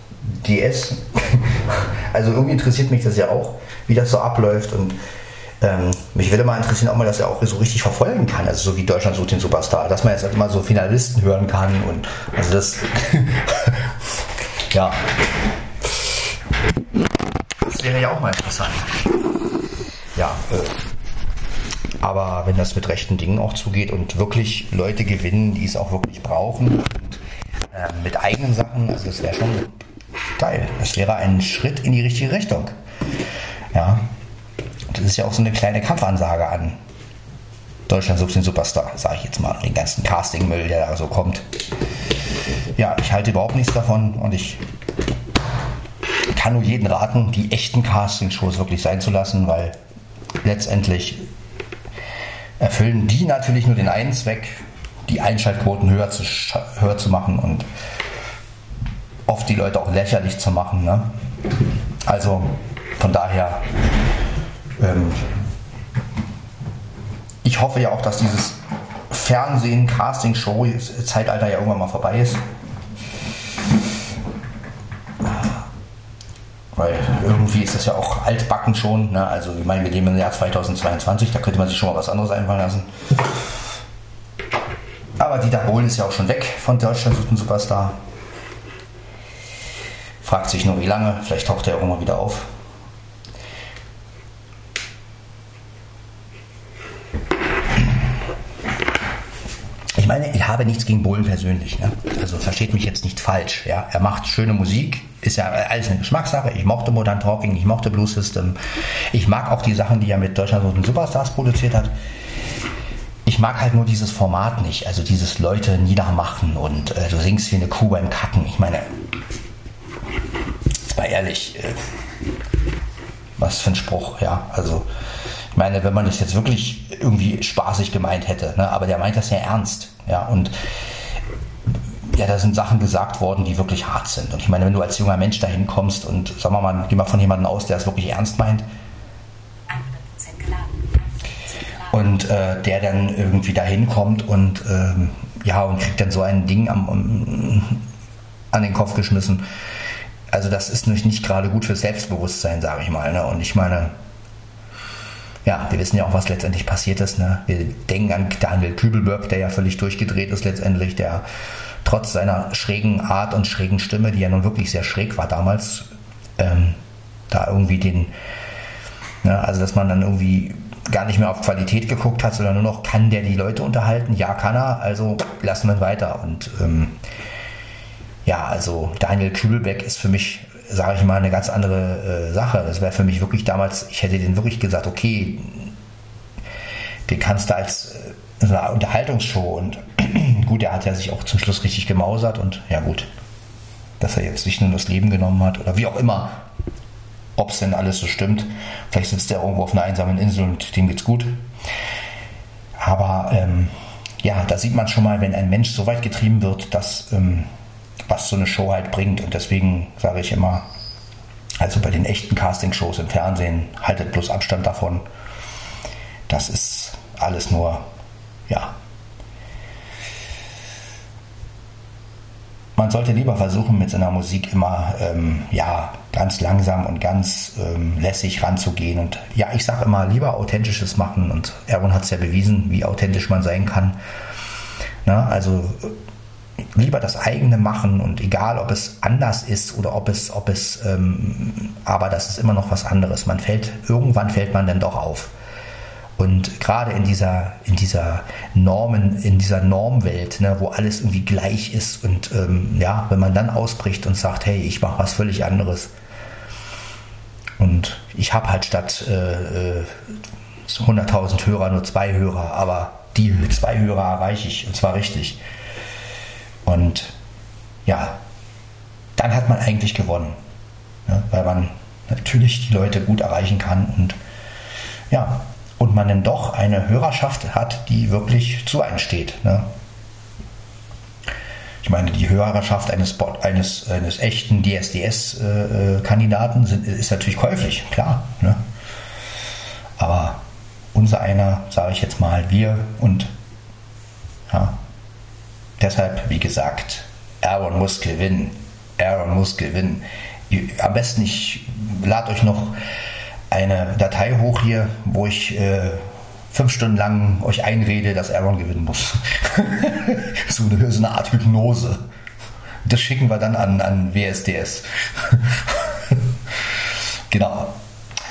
S2: DS. Also irgendwie interessiert mich das ja auch, wie das so abläuft und ähm, mich würde mal interessieren, ob man das ja auch so richtig verfolgen kann, also so wie Deutschland sucht den Superstar, dass man jetzt halt immer so Finalisten hören kann und also das, ja, das wäre ja auch mal interessant. Ja, äh, aber wenn das mit rechten Dingen auch zugeht und wirklich Leute gewinnen, die es auch wirklich brauchen und äh, mit eigenen Sachen, also das wäre schon geil. Das wäre ein Schritt in die richtige Richtung. Ja, das ist ja auch so eine kleine Kampfansage an Deutschland sucht den Superstar, sage ich jetzt mal, den ganzen Castingmüll, der da so kommt. Ja, ich halte überhaupt nichts davon und ich kann nur jeden raten, die echten Castingshows wirklich sein zu lassen, weil letztendlich erfüllen die natürlich nur den einen Zweck, die Einschaltquoten höher zu, höher zu machen und oft die Leute auch lächerlich zu machen. Ne? Also von daher ähm, ich hoffe ja auch, dass dieses Fernsehen, Casting, Show, Zeitalter ja irgendwann mal vorbei ist. Weil irgendwie ist das ja auch altbacken schon. Ne? Also ich meine, wir leben im Jahr 2022, da könnte man sich schon mal was anderes einfallen lassen. Aber Dieter Bohlen ist ja auch schon weg von Deutschland sucht einen Superstar. Fragt sich nur wie lange, vielleicht taucht er irgendwann wieder auf. Meine, ich habe nichts gegen Bohlen persönlich. Ne? Also versteht mich jetzt nicht falsch. Ja? Er macht schöne Musik, ist ja alles eine Geschmackssache. Ich mochte Modern Talking, ich mochte Blue System. Ich mag auch die Sachen, die er mit Deutschland so Superstars produziert hat. Ich mag halt nur dieses Format nicht, also dieses Leute niedermachen und äh, du singst wie eine Kuh beim Kacken. Ich meine, mal ehrlich, äh, was für ein Spruch, ja. Also, ich meine, wenn man das jetzt wirklich irgendwie spaßig gemeint hätte, ne? aber der meint das ja ernst. Ja, und ja, da sind Sachen gesagt worden, die wirklich hart sind. Und ich meine, wenn du als junger Mensch dahin kommst und sagen wir mal, geh mal von jemandem aus, der es wirklich ernst meint. Und äh, der dann irgendwie dahin kommt und ähm, ja, und kriegt dann so ein Ding am, um, an den Kopf geschmissen. Also das ist nicht, nicht gerade gut fürs Selbstbewusstsein, sage ich mal. Ne? Und ich meine, ja, wir wissen ja auch, was letztendlich passiert ist. Ne? Wir denken an Daniel Kübelberg, der ja völlig durchgedreht ist letztendlich, der trotz seiner schrägen Art und schrägen Stimme, die ja nun wirklich sehr schräg war damals, ähm, da irgendwie den, ne, also dass man dann irgendwie gar nicht mehr auf Qualität geguckt hat, sondern nur noch, kann der die Leute unterhalten? Ja, kann er, also lassen wir ihn weiter. Und ähm, ja, also Daniel Kübelbeck ist für mich sage ich mal, eine ganz andere äh, Sache. Das wäre für mich wirklich damals, ich hätte den wirklich gesagt, okay, den kannst du als äh, so eine Unterhaltungsshow und gut, er hat ja sich auch zum Schluss richtig gemausert und ja gut, dass er jetzt nicht nur das Leben genommen hat oder wie auch immer, ob es denn alles so stimmt. Vielleicht sitzt er irgendwo auf einer einsamen Insel und dem geht's gut. Aber ähm, ja, da sieht man schon mal, wenn ein Mensch so weit getrieben wird, dass ähm, was so eine Show halt bringt. Und deswegen sage ich immer, also bei den echten Castingshows im Fernsehen, haltet bloß Abstand davon. Das ist alles nur, ja. Man sollte lieber versuchen, mit seiner Musik immer, ähm, ja, ganz langsam und ganz ähm, lässig ranzugehen. Und ja, ich sage immer, lieber authentisches machen. Und Erwin hat es ja bewiesen, wie authentisch man sein kann. Na, also lieber das eigene machen und egal, ob es anders ist oder ob es, ob es, ähm, aber das ist immer noch was anderes. Man fällt, irgendwann fällt man dann doch auf. Und gerade in dieser, in dieser Normen, in dieser Normwelt, ne, wo alles irgendwie gleich ist und ähm, ja, wenn man dann ausbricht und sagt, hey, ich mache was völlig anderes. Und ich habe halt statt äh, 100.000 äh, Hörer nur zwei Hörer, aber die zwei Hörer erreiche ich und zwar richtig. Und ja, dann hat man eigentlich gewonnen, ne? weil man natürlich die Leute gut erreichen kann und ja, und man dann doch eine Hörerschaft hat, die wirklich zu einem steht. Ne? Ich meine, die Hörerschaft eines, eines, eines echten DSDS-Kandidaten äh, ist natürlich käuflich, klar. Ne? Aber unser einer, sage ich jetzt mal, wir und ja, Deshalb, wie gesagt, Aaron muss gewinnen. Aaron muss gewinnen. am besten, ich lade euch noch eine Datei hoch hier, wo ich äh, fünf Stunden lang euch einrede, dass Aaron gewinnen muss. so, eine, so eine Art Hypnose. Das schicken wir dann an, an WSDS. genau.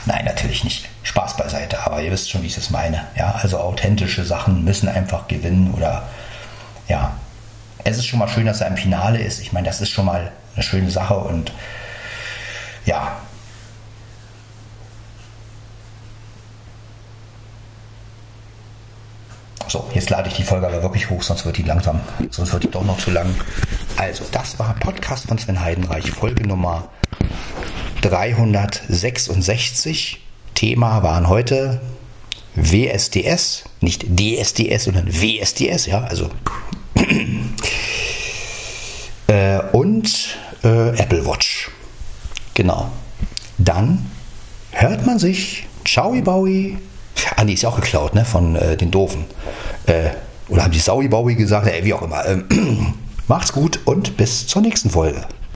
S2: Nein, natürlich nicht. Spaß beiseite, aber ihr wisst schon, wie ich es meine. Ja, also authentische Sachen müssen einfach gewinnen oder ja. Es ist schon mal schön, dass er im Finale ist. Ich meine, das ist schon mal eine schöne Sache und ja, So, jetzt lade ich die Folge aber wirklich hoch, sonst wird die langsam, sonst wird die doch noch zu lang. Also, das war Podcast von Sven Heidenreich, Folge Nummer 366. Thema waren heute WSDS, nicht DSDS, sondern WSDS, ja, also äh, und äh, Apple Watch. Genau. Dann hört man sich. Ciao, Bowie. Ah, die ist ja auch geklaut, ne? Von äh, den Doofen. Äh, oder haben die Saui Bowie gesagt? Ey, wie auch immer. Ähm, macht's gut und bis zur nächsten Folge.